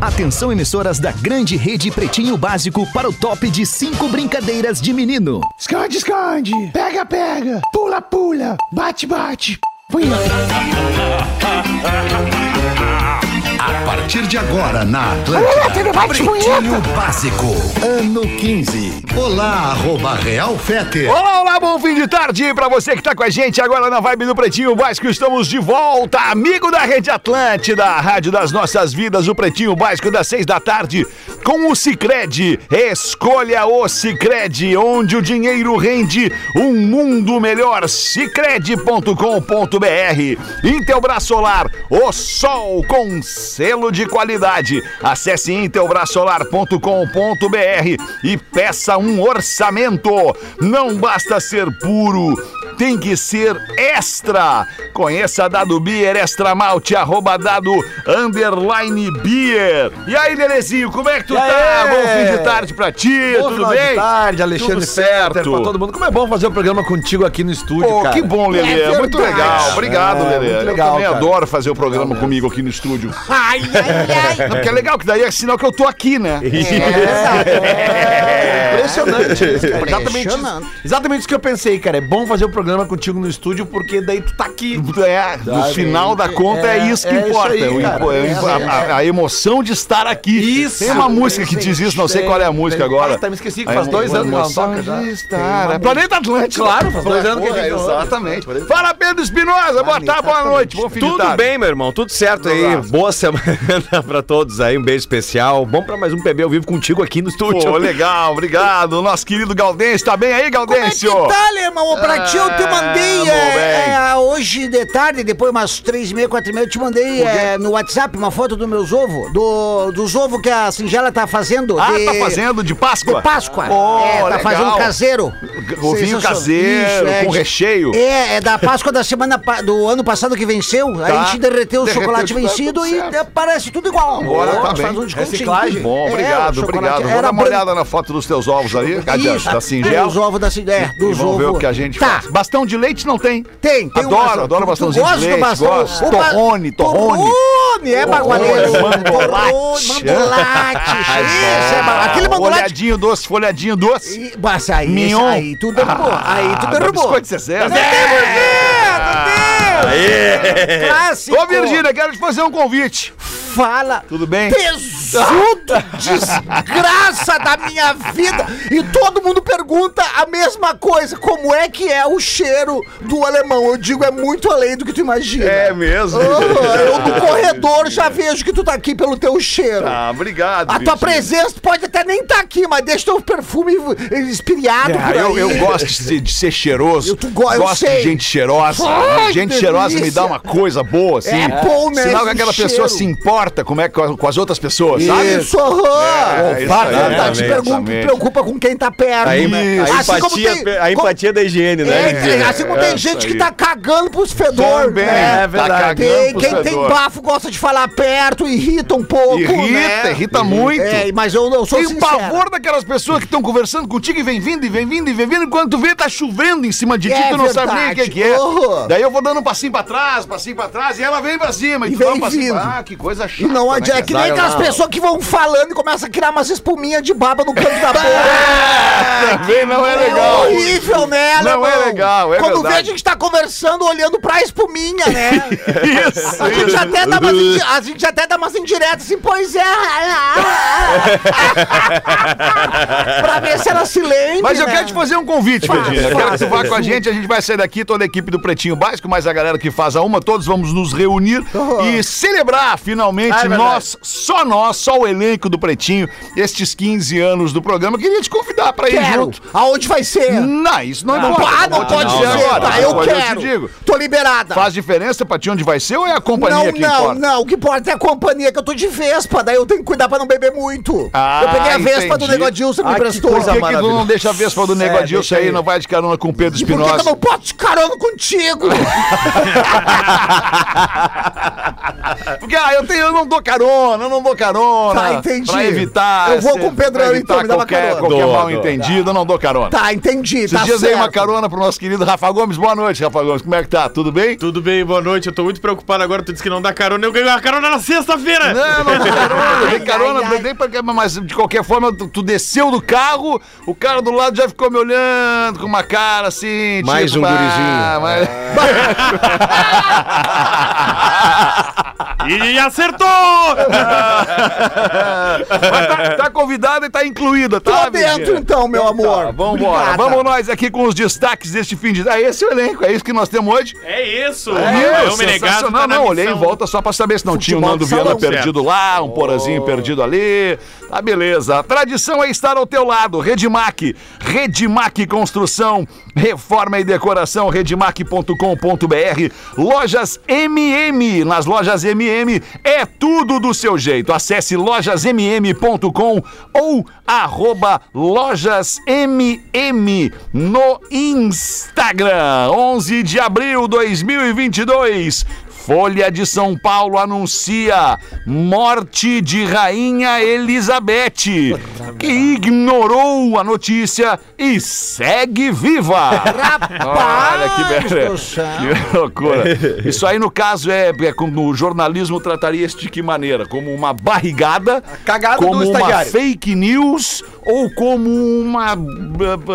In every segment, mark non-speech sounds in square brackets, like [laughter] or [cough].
Atenção emissoras da grande rede Pretinho Básico para o top de cinco brincadeiras de menino. Esconde, esconde. Pega, pega. Pula, pula. Bate, bate. Punha. [laughs] A partir de agora na Atlântida, bate Pretinho Básico, ano 15. Olá, arroba Real Fete. Olá, olá, bom fim de tarde pra você que tá com a gente agora na vibe do Pretinho Básico. Estamos de volta, amigo da Rede Atlântida, a rádio das nossas vidas, o Pretinho Básico das seis da tarde, com o Cicred. Escolha o Cicred, onde o dinheiro rende um mundo melhor. Cicred.com.br. Intelbras Solar, o sol com selo de qualidade. Acesse intelbrasolar.com.br e peça um orçamento. Não basta ser puro, tem que ser extra. Conheça a Dado Beer Extra Malte, arroba dado underline beer. E aí, Lelezinho, como é que tu E tá? aí? Bom fim de tarde pra ti, Bom tudo final bem? de tarde, Alexandre Tudo certo. pra todo mundo. Como é bom fazer o programa contigo aqui no estúdio, Pô, cara. que bom, Lelê. É muito legal. Obrigado, É, muito legal, eu também cara. adoro fazer o programa comigo aqui no estúdio. Ai, ai, ai. [laughs] Não, porque é legal que daí é sinal que eu tô aqui, né? [laughs] É, impressionante. exatamente, isso, Impressionante. exatamente isso que eu pensei, cara. É bom fazer o programa contigo no estúdio, porque daí tu tá aqui. [laughs] É, no Sabe? final da conta é, É, isso que é isso importa. aí, O cara. é a, a- emoção de estar aqui. Isso. Tem uma música que diz isso, não sei qual é a música Tem- agora. Ah, tá, me esqueci que faz dois anos que não emoção toca já. de estar. É Planeta Atlântico. Claro, faz dois anos que a gente não- Exatamente. Fala, Pedro Espinosa. Boa tarde, boa noite. Bom fim de Tudo bem, meu irmão? Tudo certo aí. Boa [laughs] semana pra todos aí. Um beijo especial. Bom pra mais um PB ao vivo contigo aqui no estúdio. Pô, legal, obrigado. Nosso querido Gaudêncio, tá bem aí, Como é que tá, irmão? Ô, Pra ti eu te mandei é, é, hoje de tarde, depois umas três e meia, quatro e meia, eu te mandei é, no WhatsApp uma foto dos meus ovos, do, dos ovos que a Singela tá fazendo. Ah, de, tá fazendo de Páscoa? De Páscoa. Pô, é, tá legal. fazendo caseiro. Ovinho caseiro, Isso, é, com de- recheio. É, é da Páscoa da semana do ano passado que venceu. Tá. a gente derreteu o Derreteu chocolate chocolate, vencido e certo. é, parece tudo igual. Agora tá bem. um. Reciclagem. Bom, É, obrigado, obrigado. Vou dar uma olhada na foto dos teus ovos ali. Da Singela. Os ovos da Singela. Dos vamos ver ovos. o que a gente tá. faz. Bastão de leite não tem. Tem, tem Adoro, um bastão. adoro Tu- tu bastãozinho de leite, bastão? gosto. Torrone, torrone. Torrone, é bagualeiro. Mandolate. Mandolate. Isso, é ba- Aquele mandolate. Folhadinho doce, folhadinho doce. E- Mas aí, Mignon. aí tu derrubou. Aí tu Ah, derrubou. Biscoito Zezé. Aê! Clássico. Ô, Virgínia, quero te fazer um convite. Fala. Tudo bem? Tesudo, [laughs] desgraça da minha vida. E todo mundo pergunta a mesma coisa. Como é que é o cheiro do alemão? Eu digo, é muito além do que tu imagina. É mesmo? Ah, eu no [laughs] corredor já vejo que tu tá aqui pelo teu cheiro. Ah, obrigado. A tua Virgínia. presença tu pode até nem estar aqui, mas deixa teu perfume espiriado Ah, por aí. eu, eu gosto de ser, de ser cheiroso. Eu- tu go- eu gosto sei. de gente cheirosa. Ai, gente cheirosa me delícia. dá uma coisa boa, assim. É bom, né, Sinal que esse aquela cheiro. pessoa se importa como é, com, a- com as outras pessoas, sabe? Isso. É, isso aí, Tá, te preocupa com quem tá perto. A, né? a Assim empatia, tem- a empatia da higiene, né? É, tem- assim como tem gente que tá cagando pros fedor. Também, né? é verdade. Tá Tem- quem tem fedor. bafo gosta de falar perto, irrita um pouco. Irrita, né? irrita muito. É, mas eu, eu sou Tem sincero. pavor daquelas pessoas que estão conversando contigo e vem vindo, e vem vindo, e vem vindo, e quando tu vê, tá chovendo em cima de ti, É tu não sabe nem o que, verdade. que é. Uhum. Daí eu vou dando um passinho pra trás, passinho pra trás, e ela vem pra cima. E tu dá um vem passinho Ah, que coisa chata. E não adianta. né, É que nem aquelas pessoas que vão falando e começam a criar umas espuminhas de baba no canto da [laughs] boca. Também não é É legal. horrível, né, Não alemão? é legal, é Quando vê, a verdade. gente tá conversando olhando pra espuminha, né? [laughs] Isso, A gente, até dá umas, a gente até dá umas indiretas assim, pois é. [laughs] pra ver se ela se lembra. Mas eu né? quero te fazer um convite, Pedrinho. Eu quero que tu vá com a gente. A gente vai sair daqui, toda a equipe do Pretinho Básico, mais a galera que faz a uma. Todos vamos nos reunir e celebrar finalmente Ah, é nós, só nós, só o elenco do Pretinho, estes 15 anos do programa. Eu queria te convidar pra ir Quero. junto. Aonde vai ser? Não, isso não, Não, importa. ah, não te pode dizer ser. agora. Tá, eu quero. te digo. Tô liberada. Faz diferença pra ti onde vai ser ou é a companhia não, que não, importa? não. O que importa é a companhia que eu tô de Vespa. Daí eu tenho que cuidar pra não beber muito. Ah, eu peguei a Vespa do entendi. Nego Adilson, me Ah, que emprestou. Por que, que tu não deixa a Vespa do Nego É, aí e não vai de carona com o Pedro E por que, que eu Espinosa? não posso de carona contigo? [laughs] [laughs] Porque, ah, eu, tenho, eu não dou carona, eu não dou carona. Tá, entendi. Pra evitar. Eu vou com o Pedrão, pra então, me dá uma qualquer, carona. Qualquer mal entendido, eu não dou carona. tá, entendi. Esses tá dias dei uma certo. carona pro nosso querido Rafa Gomes. Boa noite, Rafa Gomes. Como é que tá? Tudo bem? Tudo bem, boa noite. Eu tô muito preocupado agora. Tu disse que não dá carona. Eu ganhei uma carona na sexta-feira. Não, não dei carona, eu dei carona, ai, ai. dei mas de qualquer forma, tu, tu desceu do carro, o cara do lado já ficou me olhando com uma cara assim. Mais um ah, mas- [laughs] [laughs] [laughs] E acertou! [laughs] Mas tá, tá convidada e tá incluída, tá? Tô dentro então, meu amor. Tá, vambora. Obrigada. Vamos nós aqui com os destaques deste fim de. Ah, esse é o elenco, é isso que nós temos hoje. É isso. É, Menegado sensacional. tá na não, olhei em volta só pra saber se não tinha o Futebol Nando Viana perdido lá, um porazinho perdido ali. Tá beleza. A tradição é estar ao teu lado. Redmac. Redmac Construção, Reforma e Decoração, redmac.com.br. Lojas MM. Nas lojas MM é tudo do seu jeito. Acesse lojasmm.com ou arroba lojasmm no Instagram. 11 de abril 2022. Folha de São Paulo anuncia morte de Rainha Elizabeth, que ignorou a notícia e segue viva. Olha que, [laughs] que loucura. [laughs] Isso aí, no caso, é, é como o jornalismo trataria isso de que maneira? Como uma barrigada, cagada do como uma fake news ou como uma,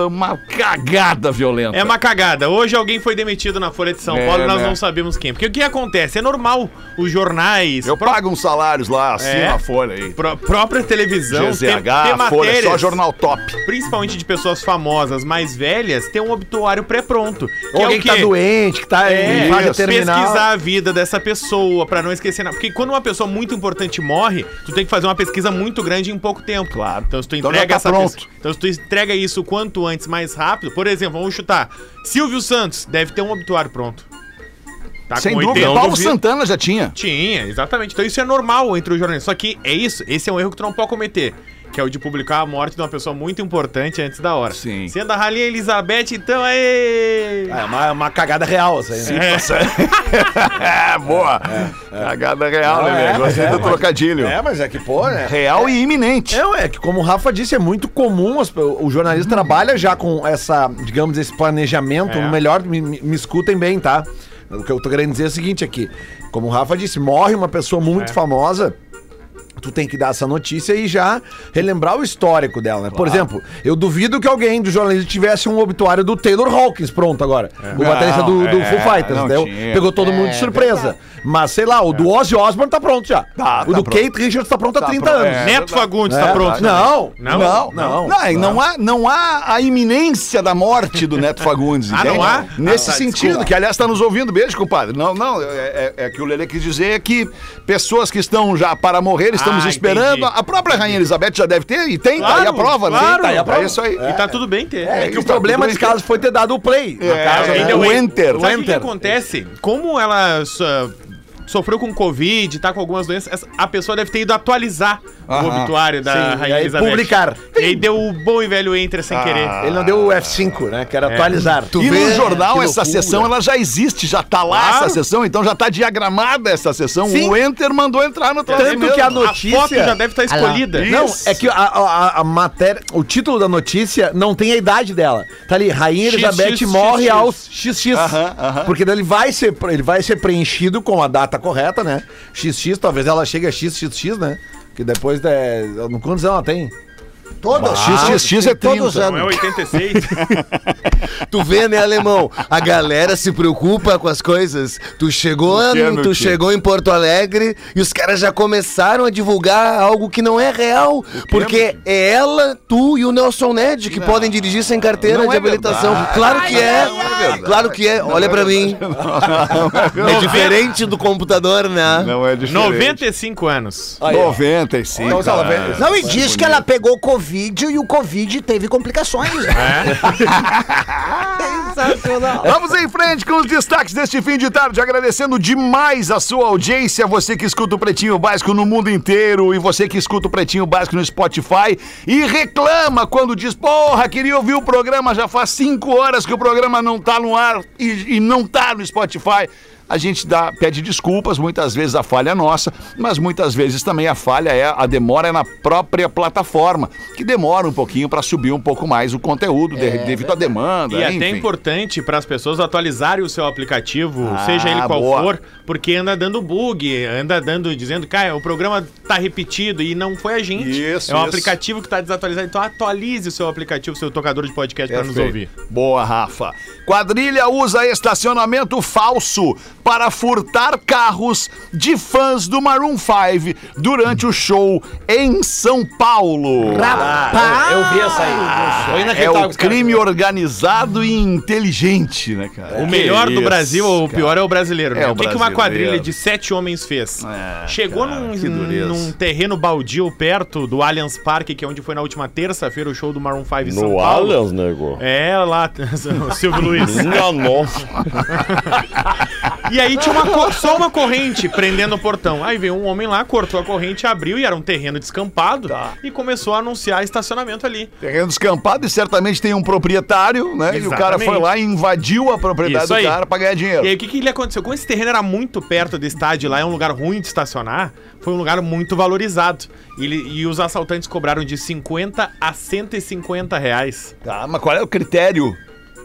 uma cagada violenta? É uma cagada. Hoje alguém foi demitido na Folha de São É, Paulo e nós né? não sabemos quem. Porque o que acontece? É normal. Os jornais, Eu pago uns salários lá, assino É. a folha aí. pró- própria televisão, GZH, tem, tem folha, matérias, só jornal top. principalmente de pessoas famosas mais velhas, tem um obituário pré-pronto. Que Ou é alguém o que tá doente, que tá É, em pesquisar a vida dessa pessoa pra não esquecer nada. Porque quando uma pessoa muito importante morre, tu tem que fazer uma pesquisa muito grande em pouco tempo. Claro. Então se tu Então entrega já tá essa pronto. pessoa- Então se tu entrega isso o quanto antes, mais rápido, por exemplo, vamos chutar. Silvio Santos deve ter um obituário pronto. Tá Sem com dúvida. 80 Paulo duvido. Santana já tinha. Tinha, exatamente. Então isso é normal entre os jornalistas. Só que é isso, esse é um erro que tu não pode cometer. Que é o de publicar a morte de uma pessoa muito importante antes da hora. Sim. Sendo a Rainha Elizabeth, então aí. É uma, uma cagada real, essa aí, né? É, [laughs] boa. Cagada real, Não, né, é? Gostei do é, mas- trocadilho. É, mas é que, pô, né? Real e iminente. É, é que como o Rafa disse, é muito comum, as- o jornalista trabalha já com essa, digamos, esse planejamento, É. o melhor, me, me- me escutem bem, tá? O que eu tô querendo dizer é o seguinte aqui, como o Rafa disse, morre uma pessoa muito famosa, tu tem que dar essa notícia e já relembrar o histórico dela, né? Por exemplo, eu duvido que alguém do jornalismo tivesse um obituário do Taylor Hawkins pronto agora, o baterista do, do é, Foo Fighters, não tinha. Pegou todo mundo de surpresa. Mas, sei lá, o do Ozzy Osbourne tá pronto já. Tá, o tá do pronto. Kate Richards tá pronto há Tá 30 pronto, anos. é. Neto Fagundes É, tá pronto. Não, Não? não, Não. não. Não, não há, não há a iminência da morte do Neto Fagundes, Ah, não há? Nesse Ah, tá, sentido, desculpa. que aliás está nos ouvindo. Beijo, compadre. Não, não, é, é- é que o Lele quis dizer é que pessoas que estão já para morrer, estamos Ah, esperando. entendi. A própria Rainha Elizabeth já deve ter, e tem, tá aí a Claro, prova, né? claro. Tá aí a prova. É É isso aí. E tá tudo bem ter. É que o tá problema desse caso foi ter dado o play. É, caso, é, né? O en- enter. Sabe o que, acontece? Como ela so- sofreu com Covid, tá com algumas doenças, a pessoa deve ter ido atualizar o Aham. obituário da Sim, Rainha e aí Elizabeth. publicar. E aí deu o bom e velho enter sem querer. Ele não deu o F5, né? Que era atualizar. E no jornal, Que essa loucura. sessão ela já existe, já tá lá Claro. essa sessão, então já tá diagramada essa sessão. Sim. O Enter mandou entrar no troço Tanto mesmo. que a A notícia... foto já deve estar escolhida. Isso. Não, é que a, a- a matéria, o título da notícia não tem a idade dela. Tá ali, Rainha X, Elizabeth X, morre X, aos XX. Aham, aham. Porque daí ele vai ser ele vai ser preenchido com a data correta, né? XX, talvez ela chegue a XXX, né? Que depois da no quantos anos ela tem? Todas. XXX é 30. Todos os Não é anos. 86? [laughs] Tu vê, né, alemão? A galera se preocupa com as coisas. Tu chegou, é, tu meu tio? chegou em Porto Alegre e os caras já começaram a divulgar algo que não é real. Porque é ela, tu e o Nelson Ned que podem dirigir sem carteira Não de é habilitação. verdade. Claro que é. Não é verdade. Claro que é. Olha pra mim. É diferente do computador, né? Não é diferente. 95 anos. 95. Então, Não, e diz que ela pegou Covid Covid e o Covid teve complicações. né? [laughs] Sensacional. Vamos em frente com os destaques deste fim de tarde, agradecendo demais a sua audiência, você que escuta o Pretinho Básico no mundo inteiro e você que escuta o Pretinho Básico no Spotify e reclama quando diz, porra, queria ouvir o programa, já faz cinco horas que o programa não tá no ar e, e não tá no Spotify. A gente dá, pede desculpas, muitas vezes a falha é nossa, mas muitas vezes também a falha é a demora é na própria plataforma, que demora um pouquinho para subir um pouco mais o conteúdo de- devido à demanda. E até enfim. é importante para as pessoas atualizarem o seu aplicativo, Ah, seja ele qual boa. for, porque anda dando bug, anda dando, dizendo, cara, o programa tá repetido e não foi a gente. Isso, é o isso. aplicativo que tá desatualizado. Então atualize o seu aplicativo, seu tocador de podcast para nos ouvir. Boa, Rafa. Quadrilha usa estacionamento falso para furtar carros de fãs do Maroon 5 durante o show em São Paulo. Rapaz! Eu vi essa aí. Foi É o crime organizado e inteligente, né, cara? O melhor do Brasil, ou o pior é o brasileiro, né? É o o que, que uma quadrilha de sete homens fez? É, Chegou cara, num, num terreno baldio perto do Allianz Parque, que é onde foi na última terça-feira o show do Maroon 5 em São No Paulo. Allianz, nego. É, lá, [laughs] Silvio Luiz. Minha nossa. [laughs] E aí tinha uma só uma corrente prendendo o portão. Aí veio um homem lá, cortou a corrente, abriu e era um terreno descampado Tá. e começou a anunciar estacionamento ali. Terreno descampado e certamente tem um proprietário, né? E o cara Exatamente. foi lá e invadiu a propriedade Isso do aí. cara pra ganhar dinheiro. E aí o que, que lhe aconteceu? Como esse terreno era muito perto do estádio lá, é um lugar ruim de estacionar, foi um lugar muito valorizado. E, ele- e os assaltantes cobraram de 50 a 150 reais. Tá, mas qual é o critério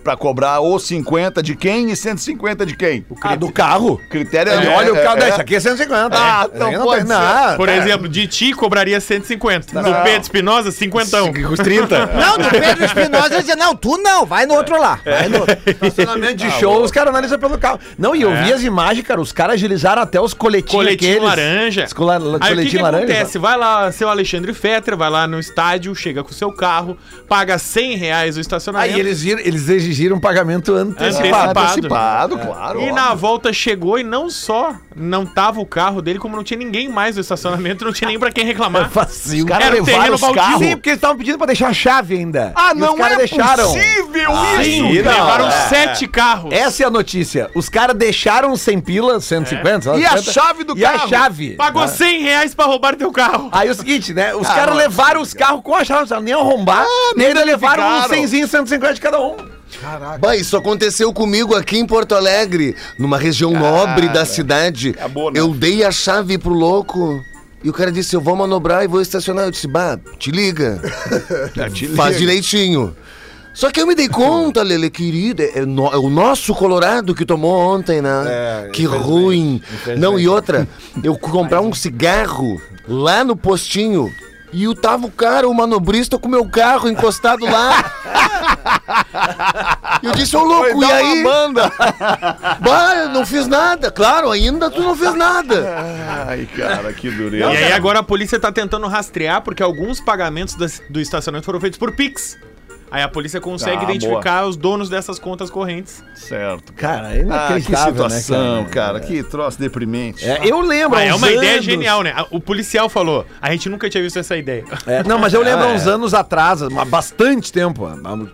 pra cobrar os 50 de quem e 150 de quem? O Ah, do carro. Critério Ele é, olha o é- carro, é- isso aqui é 150. Ah, É, não tem- pode não, Por é. exemplo, de ti cobraria 150. Do Não. Pedro Espinosa, 50. Os 30. Não, do Pedro Espinosa dizia, não, tu não, vai no outro lá. Vai no outro. [laughs] Estacionamento de show, os caras analisam pelo carro. Não, e eu É. vi as imagens, cara, os caras agilizaram até os coletinhos Coletinho aqueles. laranja. Os cola- Aí o que, coletinho que laranja. acontece? Vai lá, seu Alexandre Fetter, vai lá no estádio, chega com o seu carro, paga 100 reais o estacionamento. Aí eles, viram- eles exigiram um pagamento antecipado. Antecipado. Antecipado, claro. E óbvio. na volta chegou e não só não tava o carro dele, como não tinha ninguém mais no estacionamento, não tinha nem pra quem reclamar. Facinho. Os caras Era levaram os carros. Sim, porque eles estavam pedindo pra deixar a chave ainda. Ah, E não os caras é deixaram. possível Sim, isso, cara. levaram sete carros. Essa é a notícia. Os caras deixaram 100 pila, 150, sei lá, E a 50, chave do e a carro? chave. Pagou 100 reais pra roubar teu carro. Aí é o seguinte, né? Os Ah, caras não, levaram os carros com a chave, não nem arrombar, nem ainda levaram um danificaram. 100, 150 de cada um. Bah, isso aconteceu comigo aqui em Porto Alegre, numa região nobre da cidade. Acabou, né? Eu dei a chave pro louco. E o cara disse: Eu vou manobrar e vou estacionar. Eu disse: Bah, te liga. [laughs] Faz direitinho. Só que eu me dei conta, Lele, querida, é, no- é o nosso Colorado que tomou ontem, né? que ruim. Não, e outra, eu comprar um cigarro lá no postinho e o tava o cara, o manobrista, com o meu carro encostado lá. Eu disse, ô louco, e aí? banda. Bah, eu não fiz nada. Claro, ainda tu não fez nada. Ai, cara, que dureza. E aí agora a polícia tá tentando rastrear, porque alguns pagamentos do estacionamento foram feitos por Pix. Aí a polícia consegue Ah, identificar os donos dessas contas correntes. Certo. Cara, é Ah, que inacreditável, situação, né, cara. Que troço deprimente. É, eu lembro. Ah, é uns uma ideia anos- genial, né? O policial falou, a gente nunca tinha visto essa ideia. É, não, mas eu [laughs] lembro há uns anos atrás, há bastante tempo,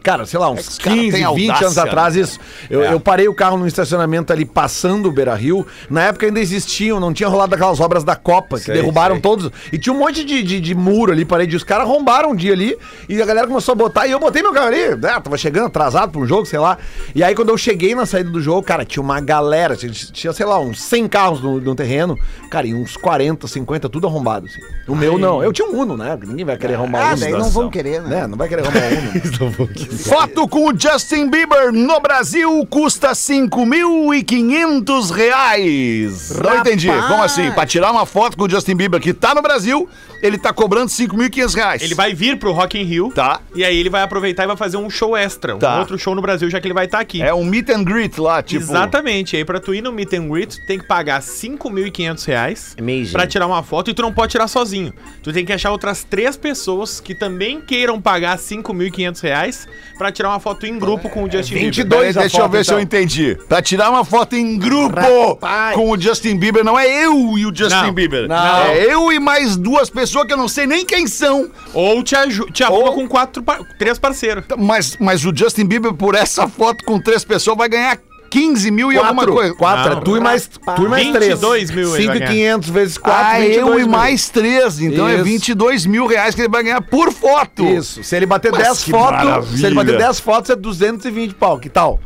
cara, sei lá, uns os caras 15, têm 20 audácia, anos atrás, né? isso. Eu, eu parei o carro no estacionamento ali, passando o Beira Rio. Na época ainda existiam, não tinha rolado aquelas obras da Copa, que Sei, derrubaram sei. todos. E tinha um monte de, de, de muro ali, parede. Os caras arrombaram um dia ali e a galera começou a botar. E eu botei meu carro ali, né? Tava chegando atrasado um jogo, sei lá. E aí quando eu cheguei na saída do jogo, cara, tinha uma galera, tinha, tinha, sei lá, uns 100 carros no, no terreno. Cara, e uns 40, 50, tudo arrombado, assim. O meu não. Eu tinha um Uno, né? Ninguém vai querer arrombar Ah, um daí não vão querer, né? né? Não vai querer arrumar um. [laughs] Foto com o Justin Bieber no Brasil custa 5.500 reais. Não Rapaz. entendi. Como assim? Pra tirar uma foto com o Justin Bieber que tá no Brasil, ele tá cobrando 5.500 reais. Ele vai vir pro Rock in Rio. Tá. E aí ele vai aproveitar e vai fazer um show extra, Tá. um outro show no Brasil, já que ele vai estar aqui. É um meet and greet lá, tipo. Exatamente. Aí pra tu ir no Meet and Greet, tu tem que pagar 5.500 reais Amazing. pra tirar uma foto e tu não pode tirar sozinho. Tu tem que achar outras três pessoas que também queiram pagar 5.500 reais pra tirar uma foto em grupo com o Justin Bieber. 22 Peraí, a deixa eu ver se eu então. entendi. Pra tirar uma foto em grupo Rapaz. com o Justin Bieber, não é eu e o Justin Não, Bieber. não. É eu e mais duas pessoas que eu não sei nem quem são. Ou te, te arruma Ou- com quatro, três parceiros. Mas, mas o Justin Bieber, por essa foto com três pessoas, vai ganhar 15 mil e alguma Quatro, coisa. quatro, é tu e mais, tu e mais três. 22 mil ele vai 5,500 vezes 4, Ah, 22 eu e mil. mais três. Então é Isso. 22 mil reais que ele vai ganhar por foto. Isso. Se ele bater Mas 10 que fotos, se ele bater 10 fotos é 220 pau. Que tal?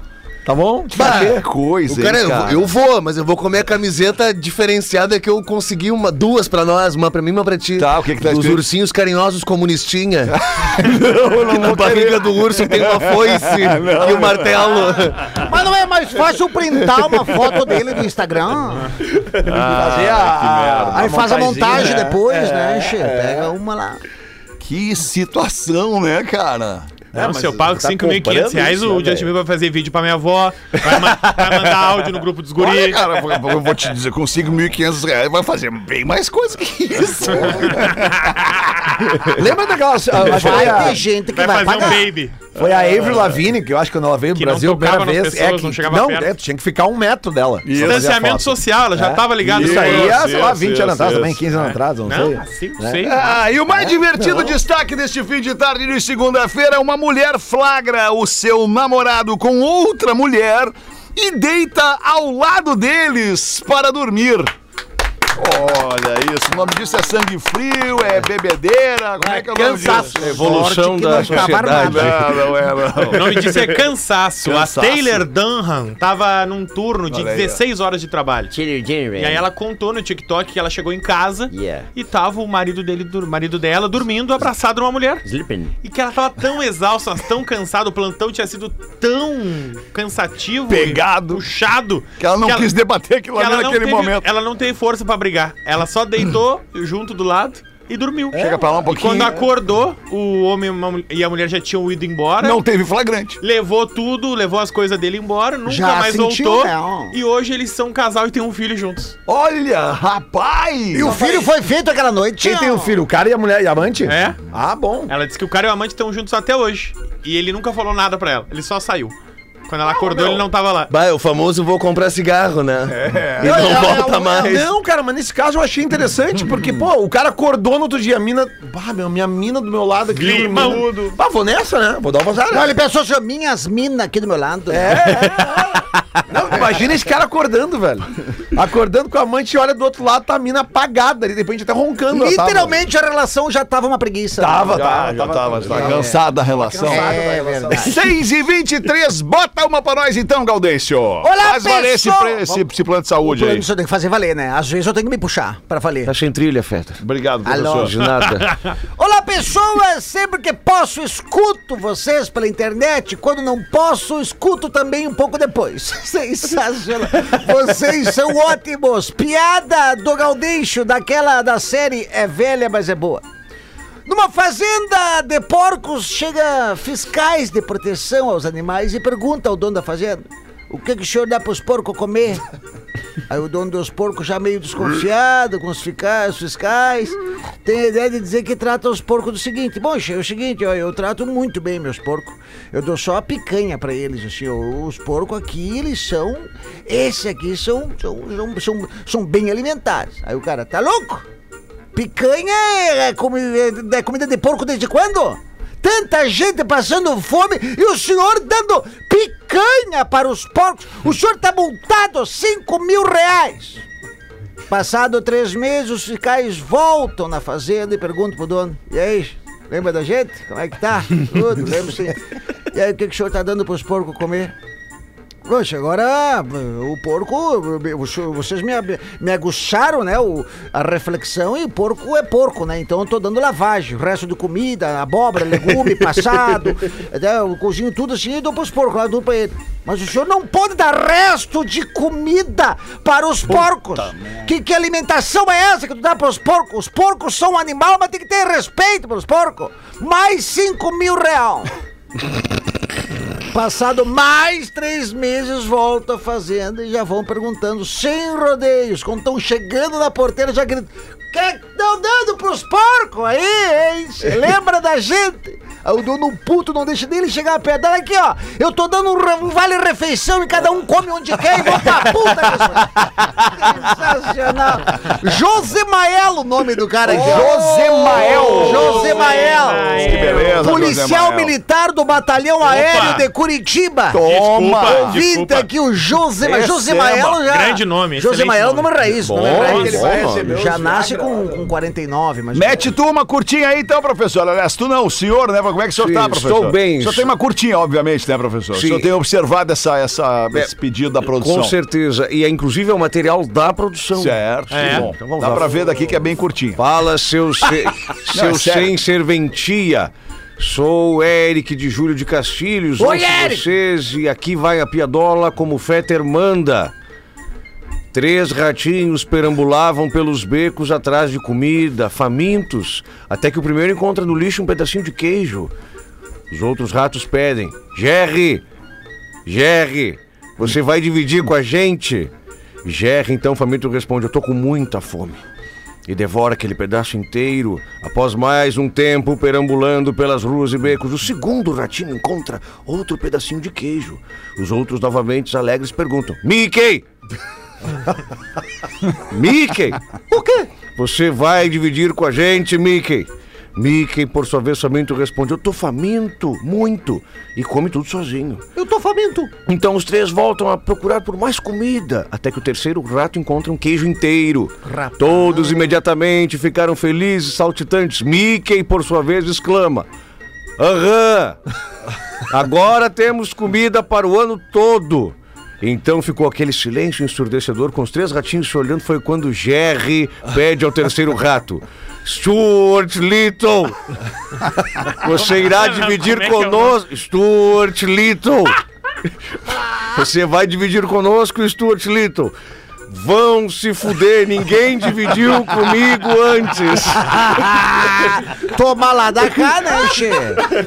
Tá bom? Bater. Que coisa, O cara, hein, eu, cara. eu vou, mas eu vou comer a camiseta diferenciada que eu consegui uma, duas pra nós, uma pra mim e uma pra ti. Tá, o que que tá Os escrito? ursinhos carinhosos comunistinha. [laughs] que na barriga do urso tem uma foice [laughs] e um martelo. Mas não é mais fácil printar uma foto dele do Instagram? Fazer a, Aí faz a montagem né? depois, né? Che? Pega uma lá. Que situação, né, cara? Não, mas se eu pago tá 5.500 comprando reais, isso, o né, Justin? Bieber vai fazer vídeo pra minha avó, vai, ma- vai mandar áudio no grupo dos Olha, guris. cara, eu- vou te dizer, com 5.500 reais vai fazer bem mais coisa que isso. [laughs] Lembra foi Vai ter gente que Vai vai, fazer um pagar. baby. Foi a Avril Lavigne, que eu acho que quando ela veio no Que não Brasil a primeira tocava nas vez. pessoas, é não que, chegava não, perto. é, tu tinha que ficar um metro dela. pra fazer a Distanciamento foto. social, ela já tava ligada Isso aí é, sei lá, isso, 20 anos isso, atrás também, isso. 15 anos atrás, não, Não, sei. assim, não Né? sei. Ah, e o mais divertido destaque deste fim de tarde de segunda-feira: uma mulher flagra o seu namorado com outra mulher e deita ao lado deles para dormir. Olha isso, o nome disso é sangue frio, é bebedeira, como é que é o nome Cansaço. disso? Evolução que da sociedade. Não, não é, não. [laughs] O nome disso é cansaço. Cansaço. A Taylor Dunham tava num turno de Olha aí, ó. 16 horas de trabalho. E aí ela contou no TikTok que ela chegou em casa Yeah. e tava o marido dele, marido dela, dormindo abraçado numa mulher. Sleeping. E que ela tava tão exausta, tão cansada, o plantão tinha sido tão cansativo, Pegado. puxado, Que ela não quis debater aquilo que ali ela naquele teve, momento. ela não teve força pra brigar. Ela só deitou junto do lado e dormiu. Chega pra lá um E pouquinho. quando acordou, o homem e a mulher já tinham ido embora. Não teve flagrante. Levou tudo, levou as coisas dele embora, nunca Já mais sentiu, voltou. né? E hoje eles são um casal e têm um filho juntos. Olha, rapaz! E o filho foi feito aquela noite. Quem tem o filho? O cara e a mulher e a amante? É. Ah, bom. Ela disse que o cara e o amante estão juntos até hoje. E ele nunca falou nada pra ela. Ele só saiu. Quando ela acordou, ele não tava lá. Bah, é o famoso vou comprar cigarro, né? E Eu- não eu- volta eu- mais. Não, cara, mas nesse caso eu achei interessante, porque, pô, o cara acordou no outro dia, a mina. Bah, meu, minha mina do meu lado aqui. Mudo. Bah, vou nessa, né? Vou dar uma vazada. Não, ele pensou assim, minhas minas aqui do meu lado. Não, imagina esse cara acordando, velho. Acordando com a amante e olha do outro lado, tá a mina apagada ali, de repente até roncando. tava. Literalmente a relação já tava uma preguiça. Tava, Já, tava, já tava. tava, tá cansado da relação. É verdade. 6 e 23 bota uma pra nós então, Gaudêncio. Olá, Faz valer esse, esse, esse plano de O saúde plano aí. isso eu tenho que fazer valer, né? Às vezes eu tenho que me puxar pra valer. Tá sem trilha, Feta. Obrigado, Alô. professor. De nada. [laughs] Olá, pessoas! Sempre que posso, escuto vocês pela internet. Quando não posso, escuto também um pouco depois. Sensacional. Vocês são ótimos. Piada do Gaudeixo, daquela da série É Velha, mas é boa. Numa fazenda de porcos, chega fiscais de proteção aos animais e pergunta ao dono da fazenda: O que, que o senhor dá pros porcos comer? [laughs] Aí o dono dos porcos, já meio desconfiado com os fiscais, os fiscais, tem a ideia de dizer que trata os porcos do seguinte: Bom, é o seguinte, ó, eu trato muito bem meus porcos. Eu dou só a picanha pra eles, assim, ó, os porcos aqui, eles são. Esse aqui são, são, são, são, são bem alimentados. Aí o cara, tá louco? Picanha é, comi- é comida de porco desde quando? Tanta gente passando fome e o senhor dando picanha para os porcos. O senhor tá multado 5 mil reais. Passado três meses, os fiscais voltam na fazenda e perguntam pro dono: E aí, lembra da gente? Como é que tá? [laughs] Tudo, lembro sim. E aí, o que, que o senhor tá dando pros porcos comer? Poxa, agora o porco, o senhor- vocês me, me aguçaram, né, o, a reflexão e porco é porco, né? Então eu tô dando lavagem, o resto de comida, abóbora, legume, [laughs] passado, né, eu cozinho tudo assim e dou pros porcos, lá dou pra ele. Mas o senhor não pode dar resto de comida para os porcos. Que, que alimentação é essa que tu dá para os porcos? Os porcos são um animal, mas tem que ter respeito pelos porcos. Mais 5 mil real. [laughs] Passado mais três meses, volto à fazenda e já vão perguntando, sem rodeios, quando estão chegando na porteira, já gritam: Que estão dando pros porcos aí, hein? Cê [laughs] Lembra da gente? O dono puto não deixa dele chegar perto. Olha aqui, ó. Eu tô dando um, re- vale-refeição e cada um come onde quer e vou pra puta. pessoal. Sensacional. Josemael, o nome do cara aqui. ó. Josemael. Josemael. Que beleza, Policial militar do Batalhão Aéreo de Curitiba. Toma. Desculpa. aqui, o Josema, Esse Josemael já. Grande nome, Josemael, excelente nome raiz. nome Bom, raiz. ele vai receber Já nasce com, com 49, mas. Mete tu uma curtinha aí então, professor. Aliás, tu não, o senhor, né? Como é que o senhor Sim, tá, professor? estou bem. O senhor tem uma curtinha, obviamente, né, professor? O Sim. senhor tem observado essa, essa, esse pedido da produção. Com certeza. E é inclusive é o material da produção. Certo. É. Bom, Então vamos dá pra ver daqui que é bem curtinho. Fala, seu, se... [laughs] seu é sério. sem serventia. Sou o Eric de Júlio de Castilhos. Oi, Eric! vocês e aqui vai a piadola como o Fetter manda. Três ratinhos perambulavam pelos becos atrás de comida, famintos, até que o primeiro encontra no lixo um pedacinho de queijo. Os outros ratos pedem: Jerry, Jerry, você vai dividir com a gente? Jerry, então, faminto, responde: Eu tô com muita fome. E devora aquele pedaço inteiro. Após mais um tempo perambulando pelas ruas e becos, o segundo ratinho encontra outro pedacinho de queijo. Os outros, novamente alegres, perguntam: Mickey! [laughs] Mickey! O quê? Você vai dividir com a gente, Mickey? Mickey, por sua vez, somente responde: Eu tô faminto, muito. E come tudo sozinho. Eu tô faminto. Então os três voltam a procurar por mais comida, até que o terceiro rato encontra um queijo inteiro. Todos imediatamente ficaram felizes, saltitantes. Mickey, por sua vez, exclama: Aham! [laughs] Agora temos comida para o ano todo. Então ficou aquele silêncio ensurdecedor com os três ratinhos se olhando. Foi quando Jerry pede ao terceiro rato: Stuart Little, você irá dividir é que é conosco. Stuart Little, você vai dividir conosco, Stuart Little. Vão se fuder, ninguém dividiu comigo antes. Toma lá da cá, né, che?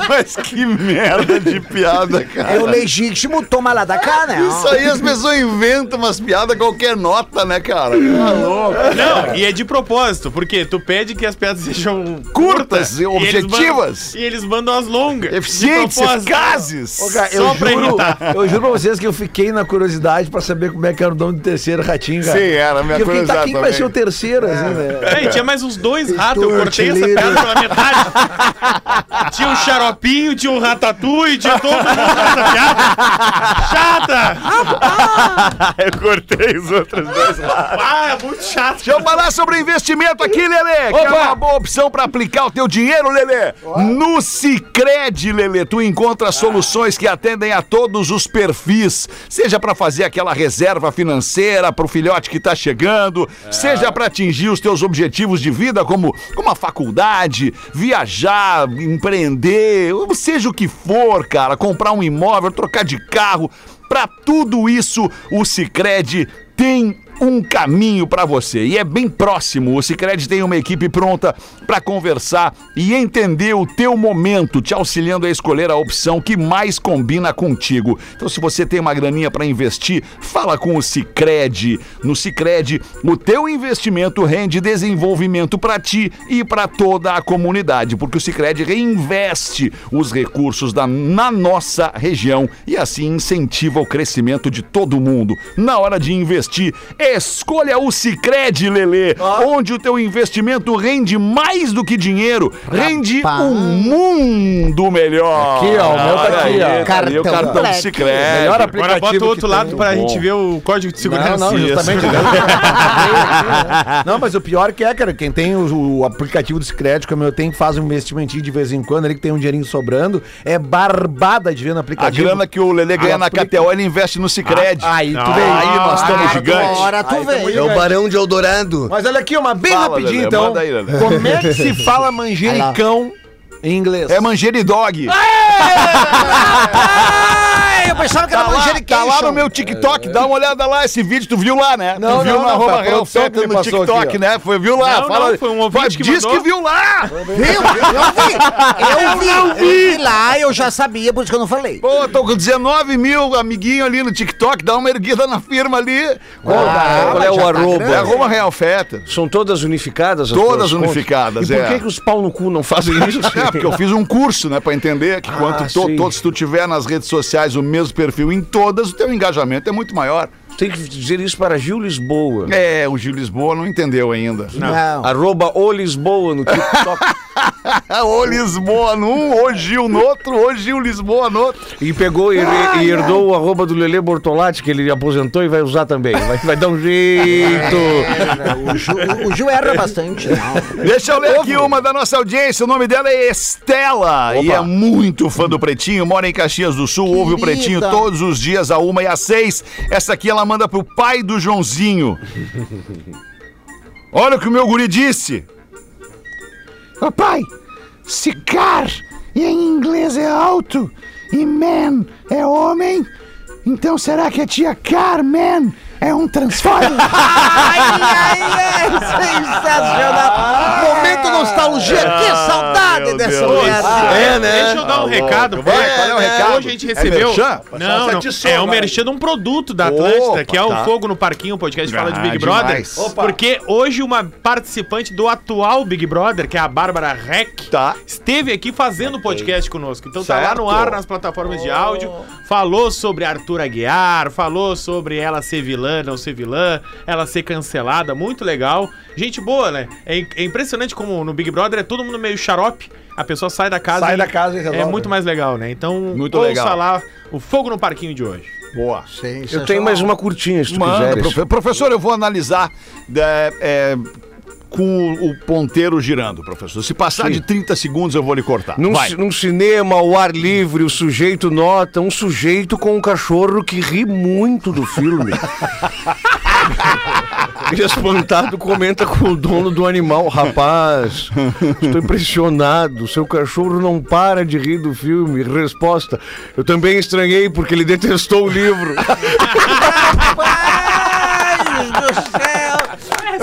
Mas que merda de piada, cara. É o legítimo toma lá da cá, né? Isso aí as pessoas inventam umas piadas qualquer nota, né, cara? Tá louco. Não, e é de propósito, porque tu pede que as piadas sejam Curtas e eles objetivas. mandam- E eles mandam as longas. Eficientes, eficazes. Ô, cara, Só eu, pra juro, eu juro pra vocês que eu fiquei na curiosidade pra saber como é que era o nome do terceiro ratinho, cara. Sim, era a minha eu fiquei, tá, quem vai ser o terceiro, assim, né? É, tinha mais uns dois ratos, eu cortei essa piada pela metade. tinha um xaropinho, tinha um ratatouille, tinha todo mundo nessa piada. Chata! [laughs] Eu cortei os outros dois. Ah, é muito chato. Deixa eu falar sobre investimento aqui, Lelê. Que é uma boa opção pra aplicar o teu dinheiro, Lelê. No Cicred, Lelê, tu encontra soluções que atendem a todos os perfis. Seja pra fazer aquela reserva financeira pro filhote que tá chegando, seja pra atingir os teus objetivos de vida, como, como a faculdade, viajar, empreender, seja o que for, cara, comprar um imóvel, trocar de carro. Pra tudo isso, o Cicred tem um caminho pra você e é bem próximo. O Sicredi tem uma equipe pronta pra conversar e entender o teu momento, te auxiliando a escolher a opção que mais combina contigo. Então, se você tem uma graninha pra investir, fala com o Sicredi. No Sicredi, o teu investimento rende desenvolvimento pra ti e pra toda a comunidade, porque o Sicredi reinveste os recursos da, na nossa região e assim incentiva o crescimento de todo mundo. Na hora de investir, escolha o Sicredi, Lelê, onde o teu investimento rende mais do que dinheiro, rende um mundo melhor. Aqui, ó, o meu tá aqui, ó. tá Cartão cartão do Black. Sicredi. Melhor Agora aplicativo bota o outro que lado tem. pra Bom. gente ver o código de segurança. Não, não, justamente. [laughs] não, mas o pior que é, cara, quem tem o, o aplicativo do crédito, como eu tenho, que faz um investimentinho de vez em quando, ali que tem um dinheirinho sobrando, é barbada de ver no A aplicativo. grana que o Lelê ganha na aplica- KTO, ele investe no Sicredi. Aí tu Não. vem. Aí nós estamos Ah, gigantes. Agora tu vem. É o Barão de Eldorado. Mas olha aqui, uma bem Fala, rapidinho, Lelê, então. manda aí, Lelê. Como é que se fala manjericão [laughs] em inglês? É manjericão. [laughs] [laughs] Ai, pensava que Tá era lá, manjerication. tá lá no meu TikTok, dá uma olhada lá, esse vídeo, tu viu lá, né? Não, tu viu não, no não, arroba foi a Real que me no TikTok, aqui, né? Foi, viu lá? Não, fala, não, foi um ouvinte que diz que viu lá! Viu? Eu vi. Eu vi. Eu vi lá, eu já sabia, por isso que eu não falei. Pô, tô com 19 mil amiguinhos ali no TikTok, dá uma erguida na firma ali. Qual, Ah, é o tá arroba? É arroba Real Fetter. São todas unificadas? as Todas unificadas, E por é. que, que os pau no cu não fazem [laughs] isso? É, porque eu fiz um curso, né, pra entender que quanto to, sim. to- se tu tiver nas redes sociais o mesmo perfil em todas, o teu engajamento é muito maior. Tem que dizer isso para Gil Lisboa. É, o Gil Lisboa não entendeu ainda. Não. Arroba o Lisboa no TikTok. [laughs] Ô Lisboa num, ô Gil no outro, ô Gil Lisboa no outro. e pegou e, e herdou o arroba do Lele Bortolatti, que ele aposentou e vai usar também. Vai, vai dar um jeito. O Gil, o Gil erra bastante. Não. Deixa eu ler aqui uma da nossa audiência. O nome dela é Estela e é muito fã do Pretinho. Mora em Caxias do Sul, ouve o. Pretinho todos os dias, a uma e às seis. Essa aqui ela manda pro pai do Joãozinho. Olha o que o meu guri disse. Papai, se car em inglês é alto e man é homem, então será que a tia Carmen é um transformer? [laughs] Ai, ai, ai, sensacional. Momento nostalgia, que saudade dessa mulher. É, né? Deixa eu dar um recado. Vai, porque qual é o recado? Hoje a gente É recebeu. merchan? não, não. É um vai. merchan de um produto da Atlântida, Opa, que é o tá. Fogo no Parquinho, um podcast que fala de Ah, Big Brother. demais. Opa. Porque hoje uma participante do atual Big Brother, que é a Bárbara Reck, Tá. esteve aqui fazendo o podcast conosco. Então tá lá Certo. no ar nas plataformas de áudio. Falou sobre Arthur Aguiar, falou sobre ela ser vilã, não ser vilã, ela ser cancelada, muito legal. Gente boa, né? É, é impressionante como no Big Brother é todo mundo meio xarope. A pessoa sai da casa Sai da casa e É resolve. muito mais legal, né? Então, Muito ouça legal. lá o Fogo no Parquinho de hoje. Boa. Eu tenho mais uma curtinha, se tu Manda, quiseres. profe- professor, eu vou analisar é, é, com o, ponteiro girando, professor. Se passar Sim. de 30 segundos, eu vou lhe cortar. Num, num cinema ao ar livre, o sujeito nota um sujeito com um cachorro que ri muito do filme. [laughs] E espantado comenta com o dono do animal: Rapaz, estou impressionado. Seu cachorro não para de rir do filme. Resposta: Eu também estranhei porque ele detestou o livro. [laughs] Ai, do céu.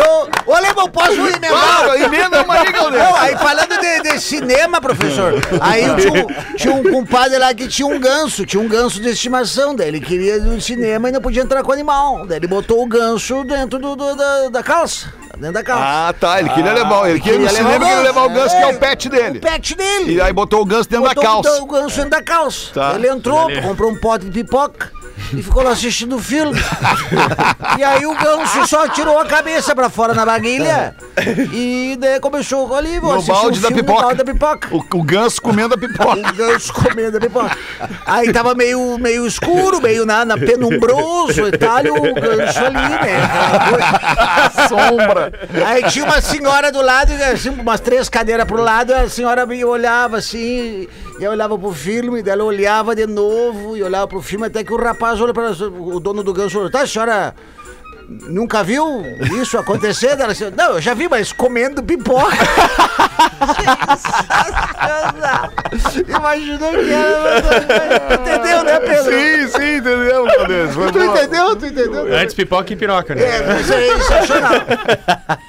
Ô, Alemão, posso emendar? Claro, emenda uma aí, Galdês. Não, aí falando de, de cinema, professor, [laughs] aí tinha um, tinha um compadre lá que tinha um ganso, tinha um ganso de estimação, daí ele queria ir no cinema e não podia entrar com o animal. Daí ele botou o ganso dentro do, do- da, da calça, dentro da calça. Ah, tá. Ele queria levar. Ele queria Queria e queria levar o ganso, ganso, que é o pet dele. O pet dele. E aí botou o ganso dentro da Botou calça. O ganso dentro da calça. Tá. Ele entrou, comprou um pote de pipoca e ficou lá assistindo o filme. e aí o ganso só tirou a cabeça pra fora na baguilha e daí começou ali, vou No balde um da filme pipoca. balde da pipoca. O, o ganso comendo a pipoca. O ganso comendo a pipoca. Aí tava meio, meio escuro, meio na, na penumbroso e tal, e o ganso ali, né? coisa. Sombra. Aí tinha uma senhora do lado, assim, umas três cadeiras pro lado, a senhora me olhava assim, e eu olhava pro filme, daí ela olhava de novo, e olhava pro filme, até que o rapaz olhou para o dono do ganso tá, senhora nunca viu isso acontecer? Ela disse, não, eu já vi, mas comendo pipoca. [laughs] Imaginou que era... Entendeu, né, Pedro? Sim, sim, entendeu, Galdês? Foi Tu boa. entendeu? Tu entendeu? Antes pipoca e piroca, né? É, isso é sensacional.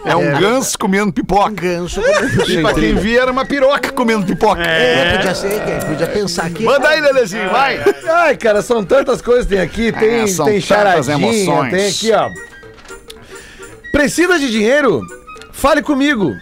É um ganso comendo pipoca. Ganso comendo E pra quem via era uma piroca comendo pipoca. É, podia ser, que- podia pensar que. Manda aí, Lelezinho, vai. Ai, cara, são tantas coisas que tem aqui. Tem, É, tem charadinha, emoções. tem aqui, ó. Precisa de dinheiro? Fale comigo.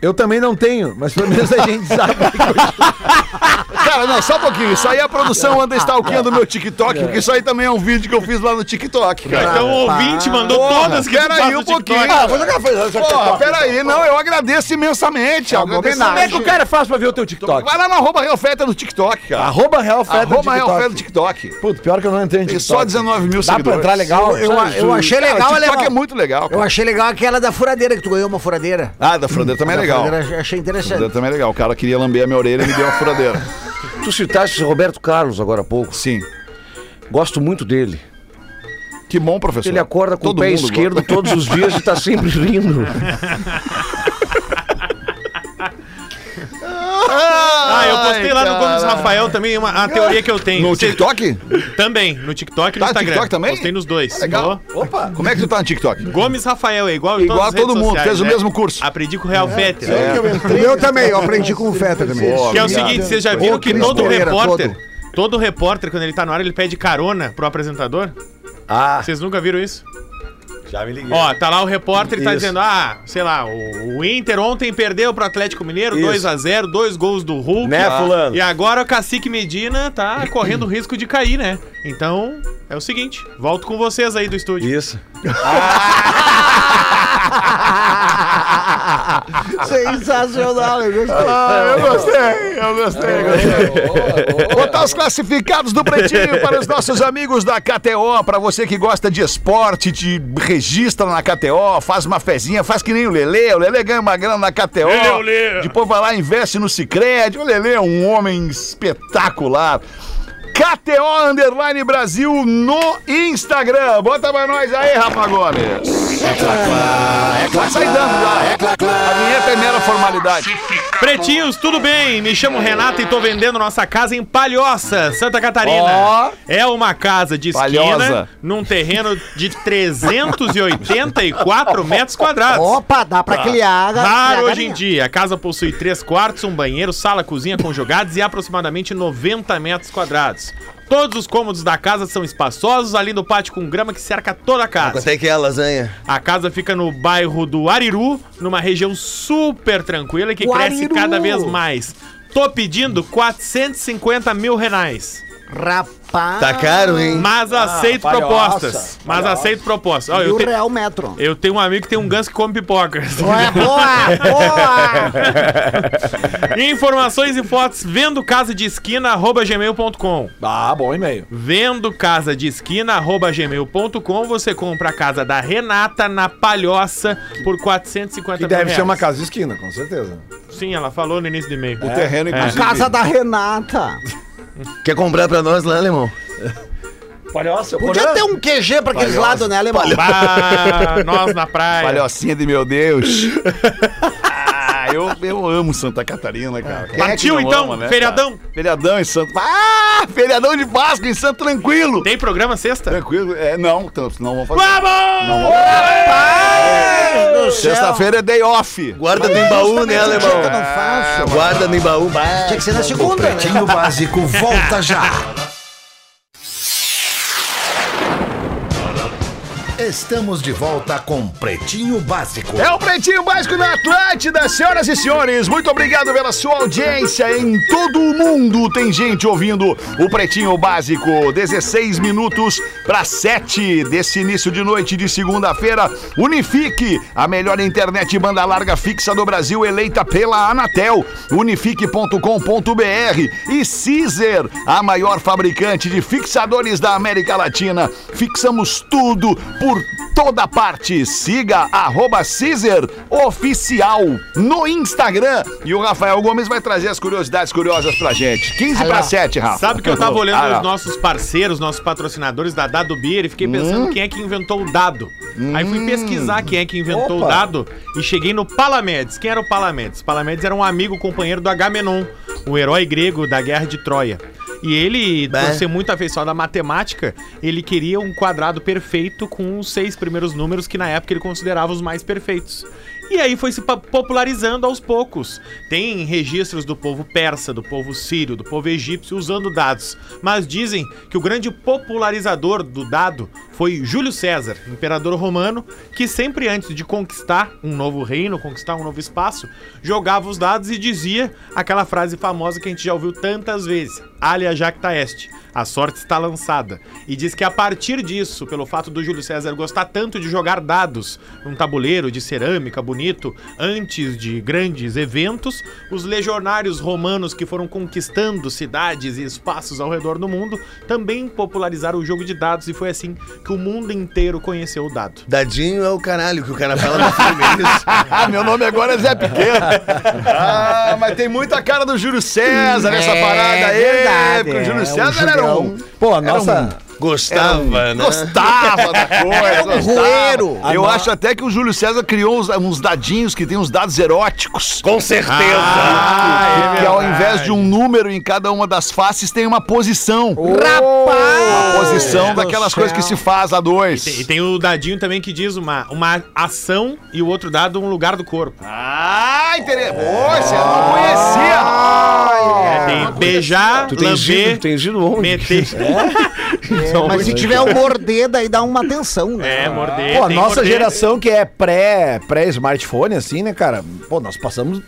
Eu também não tenho, mas pelo menos a gente sabe. [laughs] Cara, não, só um pouquinho. Isso aí a produção anda stalkeando o meu TikTok, porque isso aí também é um vídeo que eu fiz lá no TikTok, cara. Então o ouvinte mandou Porra, todas que pera tu faz aí no um TikTok. pouquinho. Ah, vou jogar Porra, peraí, não, eu agradeço imensamente. eu agradeço Como é que o cara faz pra ver o teu TikTok? Vai lá no arroba Real Feta no TikTok, cara. Arroba Real Feta no Arroba Real Feta no TikTok. TikTok. Puta, pior que eu não entrei no Tem TikTok. só 19 mil Dá seguidores. pra entrar legal? Eu, eu, eu achei Cara, legal, o TikTok é muito legal, Eu achei legal aquela da furadeira, que tu ganhou uma furadeira. Ah, da furadeira também é legal. furadeira, achei Furadeira interessante. também é legal. O cara queria lamber a minha orelha e me deu uma furadeira. [laughs] Tu citaste Roberto Carlos agora há pouco. Sim. Gosto muito dele. Que bom, professor. Ele acorda com Todo o pé esquerdo gosta. todos os dias e tá sempre rindo. [laughs] Ah, eu postei lá no Gomes Rafael também uma, uma teoria que eu tenho. No Cê- TikTok? Também, no TikTok e no Tá no Instagram. TikTok também? Postei nos dois. Legal. Ó, Opa, como é que tu tá no TikTok? Gomes Rafael, é igual em Igual todas a as todo redes mundo, sociais, fez o né? mesmo curso. Aprendi com o Real Fetter. [laughs] O meu também, eu aprendi com o Feta também. Que é o seguinte, vocês já viram Ô, que Cris todo Pereira, repórter, todo repórter, quando ele tá no ar, ele pede carona pro apresentador? Ah, Vocês nunca viram isso? Já me liguei. Ó, tá lá o repórter e tá Isso. dizendo, ah, sei lá, o, o Inter ontem perdeu pro Atlético Mineiro, Isso. 2 a 0 dois gols do Hulk. Né, Ah. fulano? E agora o Cacique Medina tá correndo risco de cair, né? Então, é o seguinte, volto com vocês aí do estúdio. Isso. [laughs] [laughs] Sensacional, eu gostei. Ah, eu gostei, eu gostei, gostei. [laughs] Botar os classificados do Pretinho para os nossos amigos da KTO, para você que gosta de esporte, te registra na KTO, faz uma fezinha, faz que nem o Lelê, o Lelê ganha uma grana na KTO, depois vai lá e investe no Cicred, o Lelê é um homem espetacular. KTO Underline Brasil no Instagram. Bota pra nós aí, Rafa Gomes. É clá, Vai sair dando lá. A vinheta é mera formalidade. Pretinhos, tudo bem? Me chamo Renato e tô vendendo nossa casa em Palhoça, Santa Catarina. Ó. É uma casa de esquina Palhoça. num terreno de 384 metros quadrados. Opa, dá pra criar. Raro hoje em dia. A casa possui três quartos, um banheiro, sala, cozinha conjugados e aproximadamente 90 metros quadrados. Todos os cômodos da casa são espaçosos, além do pátio com grama que cerca toda a casa. Quanto é que é a lasanha? A casa fica no bairro do Ariru, numa região super tranquila e que O cresce Ariru. cada vez mais. Tô pedindo 450 mil reais. Rapaz. Tá caro, hein? Mas aceito palhoça, propostas. Mas aceito propostas. Ó, E eu, o te- real metro. eu tenho um amigo que tem um ganso que come pipoca. Ué, boa, boa. [laughs] Informações e fotos vendo casa de esquina arroba gmail.com. Ah, bom e-mail. Vendo casa de esquina arroba gmail.com. Você compra a casa da Renata na Palhoça por 450 Que mil deve reais. ser uma casa de esquina, com certeza. Sim, ela falou no início do e-mail. O terreno, A inclusive. casa da Renata. Quer comprar pra nós lá, alemão? Palhoça, Podia ter um QG pra aqueles lados, né, Alemão? Bah, nós na praia. Palhocinha de meu Deus. [laughs] Eu, eu amo Santa Catarina, cara. Quem é Partiu, não então, ama, né, feriadão. cara? Feriadão em Santo. Ah, feriadão de Páscoa em Santo Tranquilo. Tem programa sexta? Tranquilo. É, não, então, não vamos fazer. Vamos! Não vamos do céu. Sexta-feira é day off. Guarda no embaú, né, Eu não alemão? faço. Guarda no embaú. Tinha que ser na segunda, né? Pretinho Básico volta já. Estamos de volta com Pretinho Básico. É o Pretinho Básico na Atlântida, senhoras e senhores. Muito obrigado pela sua audiência em todo o mundo. Tem gente ouvindo o Pretinho Básico. 16 minutos para 7 desse início de noite de segunda-feira. Unifique, a melhor internet banda larga fixa do Brasil, eleita pela Anatel. Unifique.com.br e Caesar, a maior fabricante de fixadores da América Latina. Fixamos tudo por toda parte. Siga arroba Caesar Oficial no Instagram. E o Rafael Gomes vai trazer as curiosidades curiosas pra gente. 15 para 7, Rafa. Sabe que eu tava olhando Ah, os nossos parceiros, nossos patrocinadores da Dado Beer e fiquei pensando quem é que inventou o dado. Aí fui pesquisar quem é que inventou o Opa. dado e cheguei no Palamedes. Quem era o Palamedes? Palamedes era um amigo companheiro do Agamenon, o herói grego da Guerra de Troia. E ele, por Né? ser muito afeiçoado à matemática, ele queria um quadrado perfeito com os seis primeiros números que na época ele considerava os mais perfeitos. E aí foi se popularizando aos poucos. Tem registros do povo persa, do povo sírio, do povo egípcio usando dados. Mas dizem que o grande popularizador do dado foi Júlio César, imperador romano, que sempre antes de conquistar um novo reino, conquistar um novo espaço, jogava os dados e dizia aquela frase famosa que a gente já ouviu tantas vezes: Alia jacta est. A sorte está lançada. E diz que a partir disso, pelo fato do Júlio César gostar tanto de jogar dados num tabuleiro de cerâmica bonito, antes de grandes eventos, os legionários romanos que foram conquistando cidades e espaços ao redor do mundo também popularizaram o jogo de dados e foi assim que o mundo inteiro conheceu o dado. Dadinho é o caralho que o cara fala no filme. é? [laughs] Ah, meu nome agora é Zé Pequeno. Ah, mas tem muita cara do Júlio César nessa É parada aí. verdade, Porque o Júlio é, o César era um. Pô, a era nossa, Gostava, né? Gostava da coisa. Roeiro. Eu acho até que o Júlio César criou uns, uns dadinhos que tem uns dados eróticos. Com certeza. Ah, que ao invés de um número em cada uma das faces tem uma posição. Rapaz! Uma posição Deus daquelas coisas que se faz a dois. E tem o dadinho também que diz uma, uma ação e o outro dado um lugar do corpo. Ah, interessante. Poxa, eu não conhecia. É, tem beijar, Tu tem gido, lamber, tu tem onde? meter. [laughs] É, mas se tiver o morder, daí dá uma atenção, né? É, morder. Pô, a nossa morder. geração que é pré, pré-smartphone, assim, né, cara? Pô, nós passamos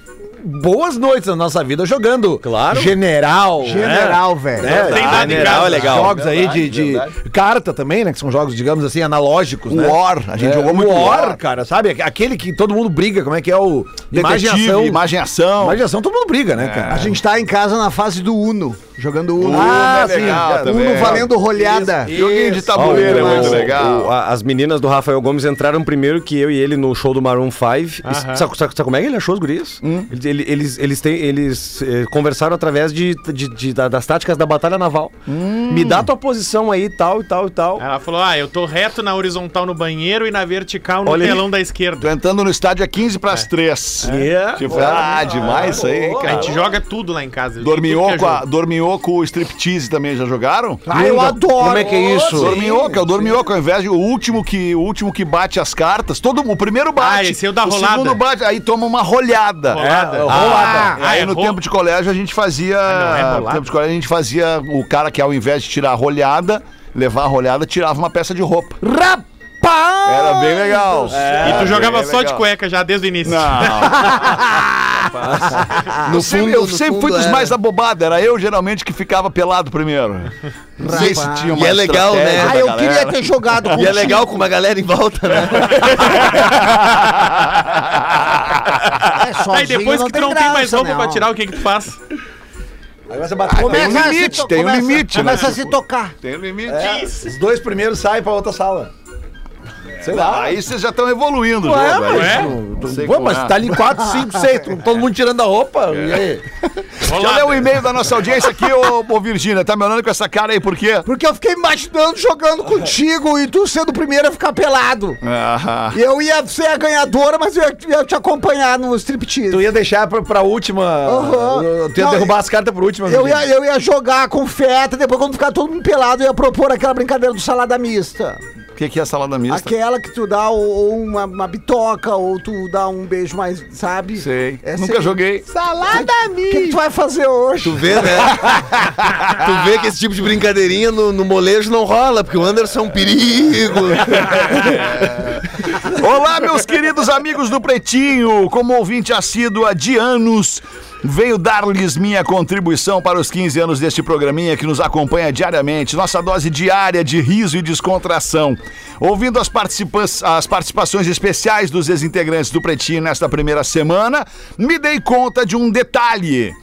boas noites na nossa vida jogando. Claro. General. General, velho. Né? Tem em General é legal. Jogos aí Verdade, de, de verdade. carta também, né? Que são jogos, digamos assim, analógicos, né? War, a gente É, jogou o muito War, War. cara, sabe? Aquele que todo mundo briga, como é que é o... Imagem Detetive, ação. imagem ação. Imagem ação, todo mundo briga, né, cara? A gente tá em casa na fase do Uno, jogando Uno. Ah, é legal sim, também. Uno valendo rolhada. Joguinho de tabuleiro é Ó, muito o- legal. o- a- as meninas do Rafael Gomes entraram primeiro que eu e ele no show do Maroon 5. E sabe, sabe- sabe como é que ele achou os guris? Eles, ele- eles, eles, têm, eles eh, conversaram através de, de- de- da- das táticas da batalha naval. Me dá tua posição aí, tal e tal e tal. Ela falou: ah, eu tô reto na horizontal no banheiro e na vertical no Olha aí. telão da Tô esquerda. entrando no estádio a 15 para as 3. Yeah. Tipo, ah, demais isso aí, A cara. gente joga tudo lá em casa. Que é a- jogo. Dorminhoco o striptease também já jogaram? Ah, eu adoro. Como é que é isso? Dorminhoco, é o dorminhoco, ao invés de o último que, o último que bate as cartas, todo o primeiro bate. Ah, esse é o da O rolada. segundo bate, aí toma uma rolhada. Rolada. É, Ah, rolada. ah, aí é no ro- tempo de colégio a gente fazia, Ah, não, é no tempo de colégio a gente fazia o cara que ao invés de tirar a rolhada, levar a rolhada, tirava uma peça de roupa. Rapaz! Era bem legal. E tu jogava só de legal. cueca já desde o início. [laughs] No sempre, eu no sempre fui fundo dos era. mais abobados. Era eu geralmente que ficava pelado primeiro. Não sei se tinha uma E é legal, né? Ah, eu galera. queria ter jogado com E é legal com uma galera em volta, né? [laughs] É, Aí depois que tu não tem mais roupa né? pra tirar, o que que tu faz? Agora você bate tem um Começa a se limite, tem um começa- limite, né? Começa a se tocar. Tem um limite. Os dois primeiros saem pra outra sala. Sei lá. Aí vocês já estão evoluindo Ué, jogo. aí. Ué? Não sei Pô, mas é. tá ali 4, 5, 6, todo mundo tirando a roupa. E aí? Deixa eu ler o e-mail da nossa audiência aqui, ô, ô Virgínia. Tá me olhando com essa cara aí, por quê? Porque eu fiquei imaginando jogando contigo e tu sendo o primeiro a ficar pelado. Ah, E eu ia ser a ganhadora, mas eu ia, ia te acompanhar no striptease. Tu ia deixar pra, pra última. Aham. Tu ia Não, derrubar as cartas por última. Eu ia, eu ia jogar com feta, depois quando ficar todo mundo pelado, eu ia propor aquela brincadeira do salada mista. O que, que é salada mista? Aquela que tu dá ou, ou uma, uma bitoca, ou tu dá um beijo mais, sabe? Sei. Essa Nunca aí. joguei. Salada mista! O que, que tu vai fazer hoje? Tu vê, né? [laughs] tu vê que esse tipo de brincadeirinha no, no molejo não rola, porque o Anderson é um perigo. Olá, meus queridos amigos do Pretinho. Como ouvinte assídua de anos, venho dar-lhes minha contribuição para os 15 anos deste programinha que nos acompanha diariamente. Nossa dose diária de riso e descontração. Ouvindo as, participa as participações especiais dos ex-integrantes do Pretinho nesta primeira semana, me dei conta de um detalhe.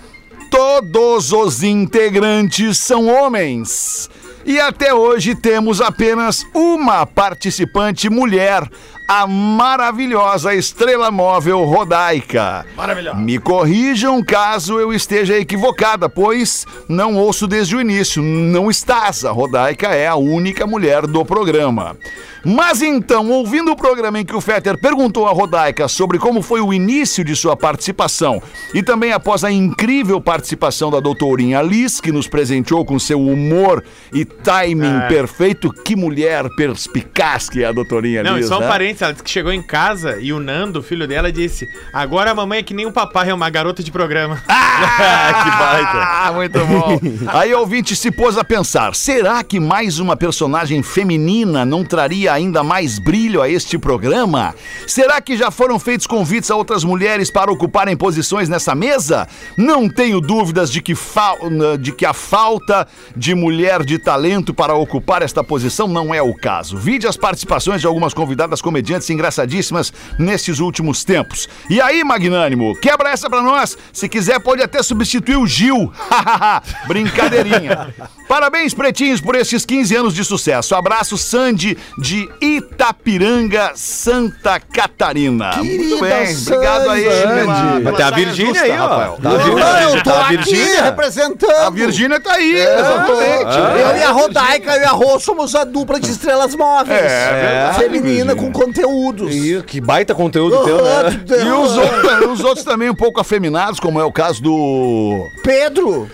Todos os integrantes são homens. E até hoje temos apenas uma participante mulher, a maravilhosa estrela móvel Rodaica. Maravilhosa. Me corrijam caso eu esteja equivocada, pois não ouço desde o início. Não estás. A Rodaica é a única mulher do programa. Mas então, ouvindo o programa em que o Fetter perguntou a Rodaica sobre como foi o início de sua participação e também após a incrível participação da doutorinha Liz, que nos presenteou com seu humor e timing É. perfeito, que mulher perspicaz que é a doutorinha Não, Liz, só um né? parênteses, ela disse que chegou em casa e o Nando, filho dela, disse: Agora a mamãe é que nem o papai, é uma garota de programa. [laughs] que baita. Ah, muito bom. [laughs] Aí o ouvinte se pôs a pensar: será que mais uma personagem feminina não traria ainda mais brilho a este programa? Será que já foram feitos convites a outras mulheres para ocuparem posições nessa mesa? Não tenho dúvidas de que, fal- de que a falta de mulher de talento para ocupar esta posição não é o caso. Vide as participações de algumas convidadas comediantes comediantes engraçadíssimas nesses últimos tempos. E aí, Magnânimo, quebra essa pra nós. Se quiser, pode até substituir o Gil. [laughs] Brincadeirinha. Parabéns, pretinhos, por esses 15 anos de sucesso. Abraço, Sandy, de Itapiranga, Santa Catarina. Muito bem, obrigado aí. Sandy. pela- tem a saia Virgínia aí, ó. Rafael. Tá a Virgínia, eu tô tá a aqui Virgínia. representando. A Virgínia tá aí, exatamente. Eu e a Rodaica e a Rô somos a dupla de estrelas móveis. É, Feminina com conteúdos. Ih, que baita conteúdo teu, né? [laughs] E os outros, os outros também um pouco afeminados, como é o caso do. Pedro.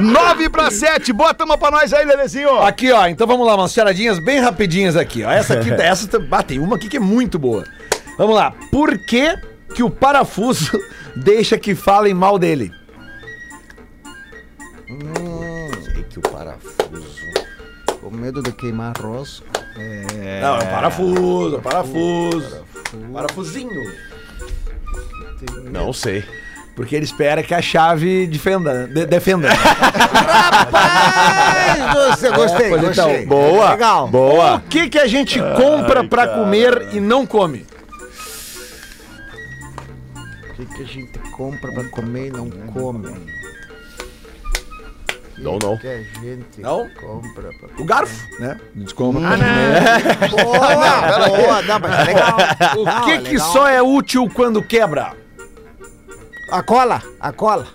9 para 7, bota uma pra nós aí, Lelezinho. Aqui, ó, então vamos lá, umas charadinhas bem rapidinhas aqui, ó. Essa aqui, [laughs] essa, ah, tem uma aqui que é muito boa. Vamos lá. Por que que o parafuso [laughs] deixa que falem mal dele? Sei medo de queimar rosca. Não, é o parafuso, é o parafuso. Parafusinho. Não sei. Porque ele espera que a chave defenda, de- defenda. [laughs] Rapaz, você gostei, Pois então, gostei. Boa. Legal. Boa. O que que a gente compra pra comer e não come? O que, que a gente compra pra comer e não come? Não, não. O que a gente Não? compra pra O garfo, né? A gente compra pra [laughs] Boa, boa. Não, mas é legal. O Não, que é que legal. só é útil quando quebra? A cola, a cola.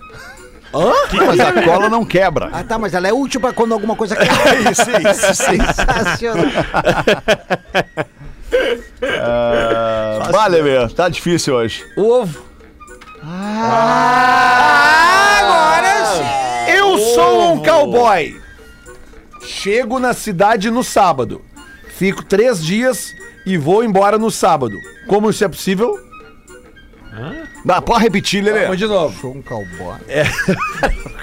Mas a cola não quebra. Ah, tá, mas ela é útil pra quando alguma coisa quebra. [laughs] Isso, isso. Sensacional. Vale, meu, tá difícil hoje. O ovo. Agora sim. Eu sou um cowboy. Chego na cidade no sábado. Fico três dias e vou embora no sábado. Como isso é possível? Dá, pode repetir, Lele. Vamos de novo. Sou um cowboy. [laughs]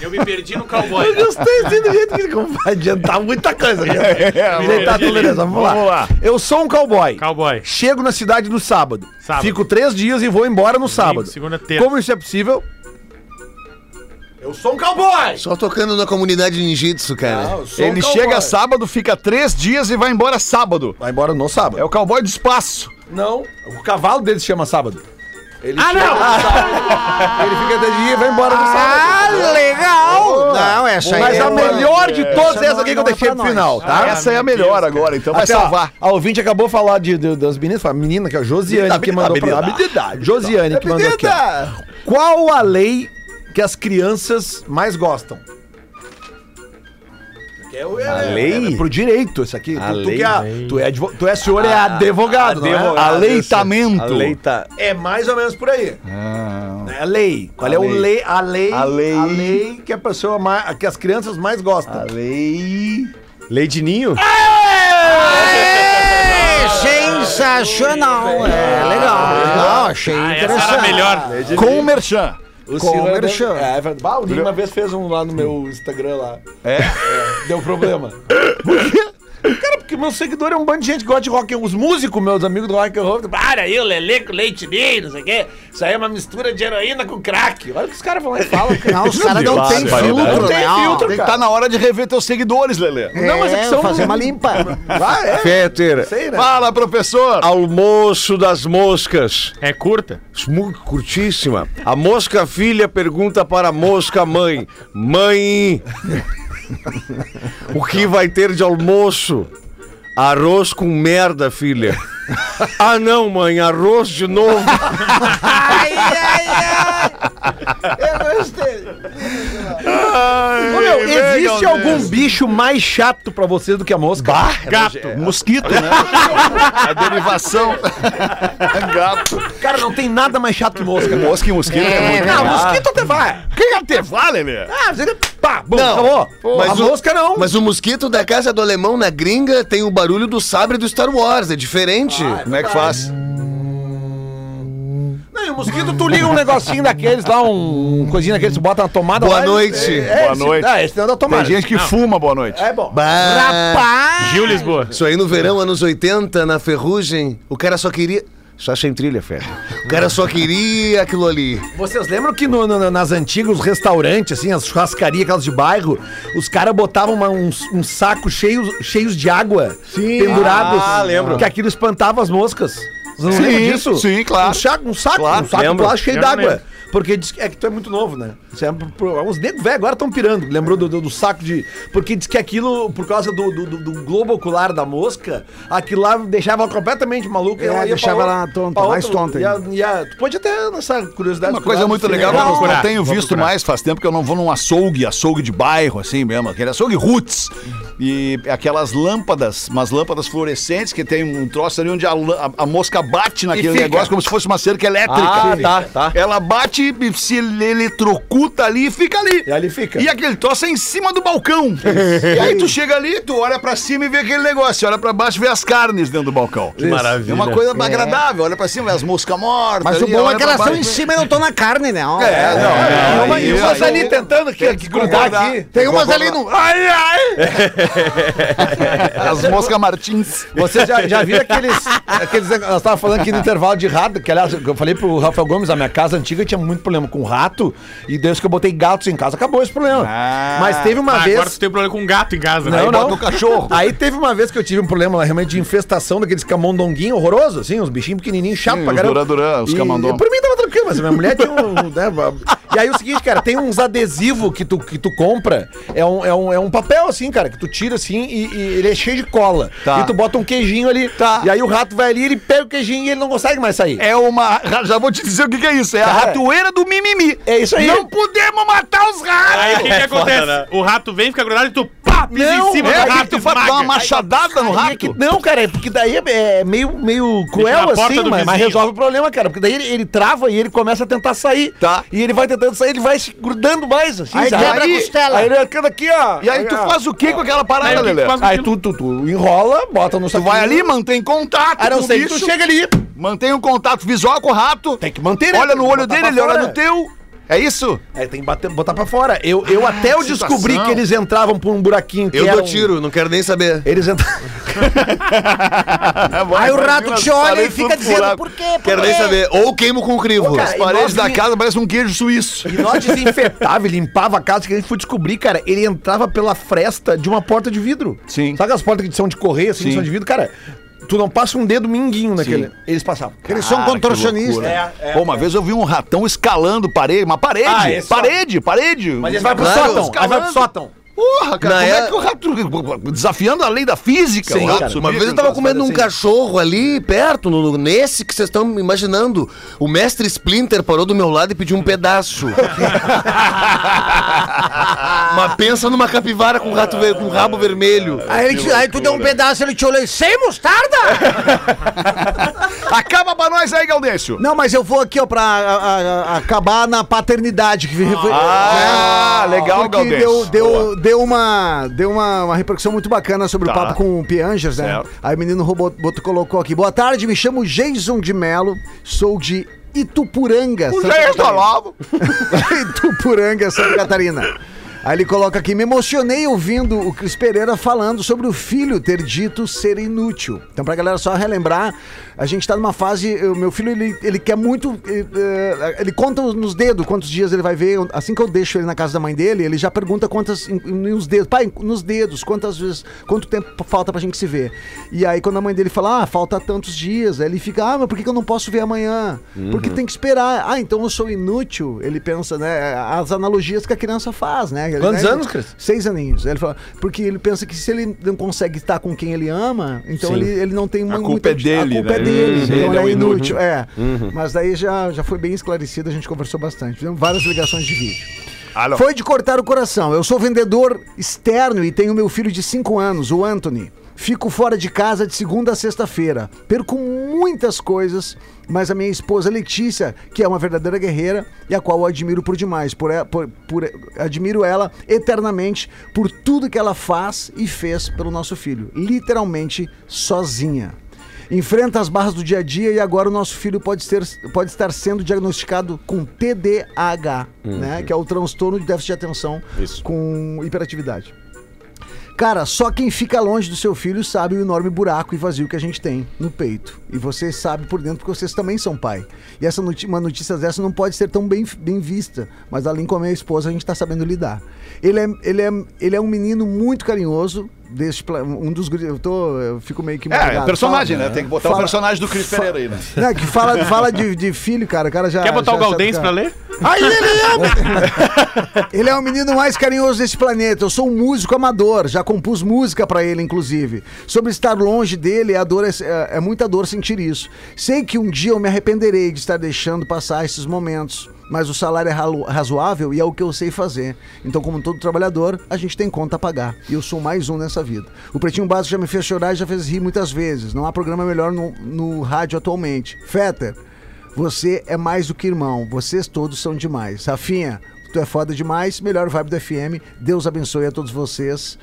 Eu me perdi no cowboy. Gostei assim do jeito que ele vai adiantar muita coisa. [laughs] né? É, Me deitar tudo, beleza, vamos, lá. Vamos lá. Eu sou um cowboy. Cowboy. Chego na cidade no sábado. Sábado. Fico três dias e vou embora no sábado. segunda, terça. Como isso é possível? Eu sou um cowboy. Só tocando na comunidade ninjitsu, cara. Eu sou Ele um cowboy. chega sábado, fica três dias e vai embora sábado. Vai embora no sábado. É o cowboy do espaço. Não, o cavalo dele se chama sábado. Ele ah, não! [laughs] Ele fica de dia e vai embora no Ah, sábado. legal. Não, essa aí Mas é a melhor de todas Essa é essa não- aqui que eu não é deixei pra pro final, tá? Essa é a melhor agora, então vai Até, salvar. A ouvinte acabou de falar de, de- das meninas, a menina que é a Josiane que mandou pra habilidade. Josiane que mandou aqui. ó. Qual a lei que as crianças mais gostam? Que é o- é- A lei? É pro direito, isso aqui. A tu, tu lei? que é, tu, é advo- tu é senhor, é advogado, não é? advogado. Aleitamento. A lei tá. É mais ou menos por aí. É a lei. Qual A é o lei. lei? A lei. A lei. A lei que a pessoa mais, que as crianças mais gostam. lei. Lei de ninho? É sensacional. É legal. Legal, achei Ah, essa era a interessante. melhor. Com o Merchan. O Com Ciro. É, é verdade. Bah, o Ninho uma vez fez um lá no meu Instagram lá. É? Deu problema. [laughs] Por quê? Meu seguidor é um bando de gente que gosta de rock. Os músicos, meus amigos do rock and roll, para aí, o Lelê com leite ninho, não sei o quê. Isso aí é uma mistura de heroína com crack. Olha o que os caras vão lá e falam. cara. Não, os caras não têm barbaridade. filtro, Não tem né? filtro, Tem que cara. tá na hora de rever teus seguidores, Lelê. Não, mas é que É, são- fazer uma [laughs] limpa. Vai, é. Fetter. Sei, né? Fala, professor. Almoço das moscas. É curta? Muito curtíssima. A mosca filha pergunta para a mosca mãe: Mãe, o que vai ter de almoço? Arroz com merda, filha. Ah, não, mãe, arroz de novo. Ai, ai, ai. Eu gostei. Ô, meu, existe algum bicho mais chato pra vocês do que a mosca? Gato, mosquito, né? [laughs] A derivação. [laughs] Gato. Cara, não tem nada mais chato que mosca. Mosca e mosquito é, É, muito Não, legal. mosquito até vai. Quem até vale, Lelê? Ah, você... Pá, bom, Não. acabou. Mas a o- mosca não. Mas o mosquito da casa do alemão na gringa tem o barulho do sabre do Star Wars, é diferente. Como é que faz? Não, e o mosquito, tu liga um negocinho daqueles lá, um, um coisinha daqueles, tu bota na tomada Boa lá, noite. É, Boa esse- noite. Ah, esse não é da tomada. Tem gente que fuma, boa noite. É bom. Bah. Rapaz. Gil Lisboa. Isso aí no verão, anos 80, na ferrugem, o cara só queria. Só sem trilha, Fede. O cara só queria aquilo ali. Vocês lembram que no- no- nas antigas restaurantes, assim, as churrascarias, aquelas de bairro, os caras botavam uma- uns, uns sacos cheios, cheios de água pendurados. Ah, lembro. Que aquilo espantava as moscas. Vocês não Sim, lembram disso? sim, claro. Um saco, um saco, Claro, um saco lembro. plástico cheio Eu d'água. Porque diz que- é que tu é muito novo, né? É os negros velhos agora estão pirando. Lembrou do, do- do saco de. Porque diz que aquilo, por causa do, do, do- do globo ocular da mosca, aquilo lá deixava ela completamente maluca. e É, ela deixava pra ela tonta, pra mais tonta ia- ia- tu pode até nessa curiosidade. Uma coisa muito no legal que eu Flickr. não, tenho visto procurar. mais, faz tempo que eu não vou num açougue, açougue de bairro, assim mesmo, aquele açougue roots. E aquelas lâmpadas, umas lâmpadas fluorescentes que tem um troço ali onde a, a- a mosca bate naquele fica. negócio como se fosse uma cerca elétrica. Ah, tá, tá. Ela bate, e se eletrocuta ali e fica ali. E ali fica. E aquele troço é em cima do balcão. [laughs] e aí tu chega ali, tu olha pra cima e vê aquele negócio, olha pra baixo e vê as carnes dentro do balcão. Que maravilha. É uma coisa agradável, olha pra cima, vê as moscas mortas. Mas o ali, bom é que elas estão em cima e não estão na carne, né? Ó. É, não, E uma- e umas aí- ali tentando aqui, aqui grudar aqui. Tem umas ali no. Ai, ai! [laughs] As moscas Martins. Vocês já, já viram aqueles. aqueles nós estávamos falando aqui no intervalo de rato, que aliás, eu falei pro Rafael Gomes, a minha casa antiga tinha muito problema com rato, e desde que eu botei gatos em casa, acabou esse problema. Ah. Mas teve uma Ah, vez. agora tu tem problema com gato em casa, né? Não, Aí não. bota o cachorro. Aí teve uma vez que eu tive um problema realmente de infestação daqueles camundonguinhos horrorosos, assim, uns bichinhos pequenininhos, chato Sim, pra caramba. duran-duran, os E- camundongos. Por mim tava tranquilo, mas minha mulher tinha um. né, e aí o seguinte, cara, tem uns adesivos que tu, que tu compra, é um, é, um, é um papel assim, cara, que tu tira assim e, e ele é cheio de cola. Tá. E tu bota um queijinho ali. Tá. E aí o rato vai ali, ele pega o queijinho e ele não consegue mais sair. É uma. [laughs] Já vou te dizer o que, que é isso. É a Cara, ratoeira do mimimi. É isso aí. Não podemos matar os ratos. Aí o que, que acontece? né? O rato vem, fica grudado e tu pisa Não, em cima É, do aí rato tu faz uma machadada no Aí é que- rato. não, cara, é porque daí é, é meio, meio cruel assim, mas, mas resolve o problema, cara. Porque daí ele, ele trava e ele começa a tentar sair. Tá. E ele vai tentando sair, ele vai se grudando mais, assim, Aí sabe? quebra a costela. Aí ele ficando aqui, ó. E aí tu faz o que com aquela Aí parada, que que Lelê? Aí tu, tu, tu enrola, bota no Tu saquinho. vai ali, mantém contato. A não que tu chega ali. Mantém um contato visual com o rato. Tem que manter, né? Olha no olho dele, ele olha no teu. É isso? Aí tem que bater- botar pra fora. Eu, eu até eu que descobri situação. que eles entravam por um buraquinho que Eu dou um- tiro, não quero nem saber. Eles entravam... [laughs] Aí o rato te olha e fica dizendo por quê? Por Quero nem quê? saber. Ou queimo com crivo. Ô, cara, As paredes da casa parecem um queijo suíço. E nós [laughs] desinfetava e limpava a casa, que a gente foi descobrir, cara, ele entrava pela fresta de uma porta de vidro. Sim. Sabe as portas que são de correia, assim, Sim. são de vidro? Cara, tu não passa um dedo minguinho naquele. Eles passavam. Eles são Cara, que contorcionistas. loucura. Pô, uma vez eu vi um ratão escalando parede, uma parede, Ah, esse parede, parede. Mas eles vai pro Claro, sótão. Aí vai pro sótão. Porra, cara, Na como é era- que o rato. Desafiando a lei da física, Sim, rato cara. Uma vez eu tava comendo um assim. cachorro ali perto, no, nesse que vocês estão imaginando. O mestre Splinter parou do meu lado e pediu um pedaço. [laughs] Mas pensa numa capivara com rato ver- com rabo vermelho. Aí, ele te- aí tu deu um pedaço, ele te olhou e sem mostarda? [laughs] Acaba pra nós aí, Gaudêncio. Não, mas eu vou aqui, ó, pra a- a- a- acabar na paternidade. Que foi, Ah, né? legal, Galdês. deu, deu, deu, uma, deu uma, uma repercussão muito bacana sobre Tá. o papo com o Piangers, né? Certo. Aí o menino robô colocou aqui. Boa tarde, me chamo Jason de Melo, sou de Itupuranga, O Santa tá Catarina. logo. [laughs] Itupuranga, Santa Catarina. Aí ele coloca aqui, me emocionei ouvindo o Cris Pereira falando sobre o filho ter dito ser inútil. Então, pra galera só relembrar, a gente tá numa fase, o meu filho, ele, ele quer muito, eh, eh, ele conta nos dedos quantos dias ele vai ver, assim que eu deixo ele na casa da mãe dele, ele já pergunta quantas, nos dedos, pai, nos dedos, quantas vezes, quanto tempo falta pra gente se ver. E aí quando a mãe dele fala, ah, falta tantos dias, aí ele fica, ah, mas por que que eu não posso ver amanhã? Porque tem que esperar. Ah, então eu sou inútil? Ele pensa, né, as analogias que a criança faz, né? Ele, Quantos né, anos, Cris? Seis aninhos. Ele fala, porque ele pensa que se ele não consegue estar com quem ele ama, então ele, ele não tem uma, culpa é dele, A culpa né? é dele, então ele é é inútil. É. Mas daí já, já foi bem esclarecido, a gente conversou bastante. Fizemos várias ligações de vídeo. Alô. Foi de cortar o coração. Eu sou vendedor externo e tenho meu filho de 5 anos, o Anthony. Fico fora de casa de segunda a sexta-feira. Perco muitas coisas, mas a minha esposa Letícia, que é uma verdadeira guerreira e a qual eu admiro por demais, por, por- por- admiro ela eternamente por tudo que ela faz e fez pelo nosso filho, literalmente sozinha. Enfrenta as barras do dia a dia e agora o nosso filho pode, ser, pode estar sendo diagnosticado com TDAH, né? Que é o transtorno de déficit de atenção com hiperatividade. Cara, só quem fica longe do seu filho sabe o enorme buraco e vazio que a gente tem no peito. E você sabe por dentro porque vocês também são pai. E essa noti- uma notícia dessa não pode ser tão bem, bem vista, mas além como a minha esposa a gente tá sabendo lidar. Ele é, ele é, ele é um menino muito carinhoso. Deste, pla- um dos eu tô eu fico meio que É, embargado. personagem, Fala- né? Tem que botar o fala- personagem do Cris Pereira aí, né? Não, que fala, fala de, de filho, cara. O cara já. Quer botar já o pra cara. ler? Aí ele é... [laughs] ele é o menino mais carinhoso desse planeta. Eu sou um músico amador, já compus música pra ele, inclusive. Sobre estar longe dele, a dor é, é- é muita dor sentir isso. Sei que um dia eu me arrependerei de estar deixando passar esses momentos. Mas o salário é razoável e é o que eu sei fazer. Então, como todo trabalhador, a gente tem conta a pagar. E eu sou mais um nessa vida. O Pretinho Básico já me fez chorar e já fez rir muitas vezes. Não há programa melhor no, no rádio atualmente. Fetter, você é mais do que irmão. Vocês todos são demais. Rafinha, tu é foda demais. Melhor vibe do FM. Deus abençoe a todos vocês.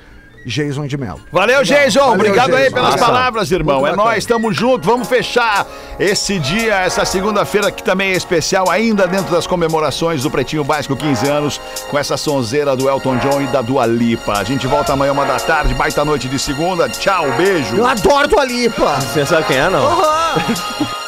Jason de Mello. Valeu, Jason. Valeu, Obrigado aí Jason. pelas Massa. palavras, irmão. Muito É bacana. nóis, tamo junto. Vamos fechar esse dia, essa segunda-feira que também é especial, ainda dentro das comemorações do Pretinho Básico 15 anos, com essa sonzeira do Elton John e da Dua Lipa. A gente volta amanhã, uma da tarde, baita noite de segunda. Tchau, beijo. Eu adoro tua lipa! Você sabe quem é, não? [laughs]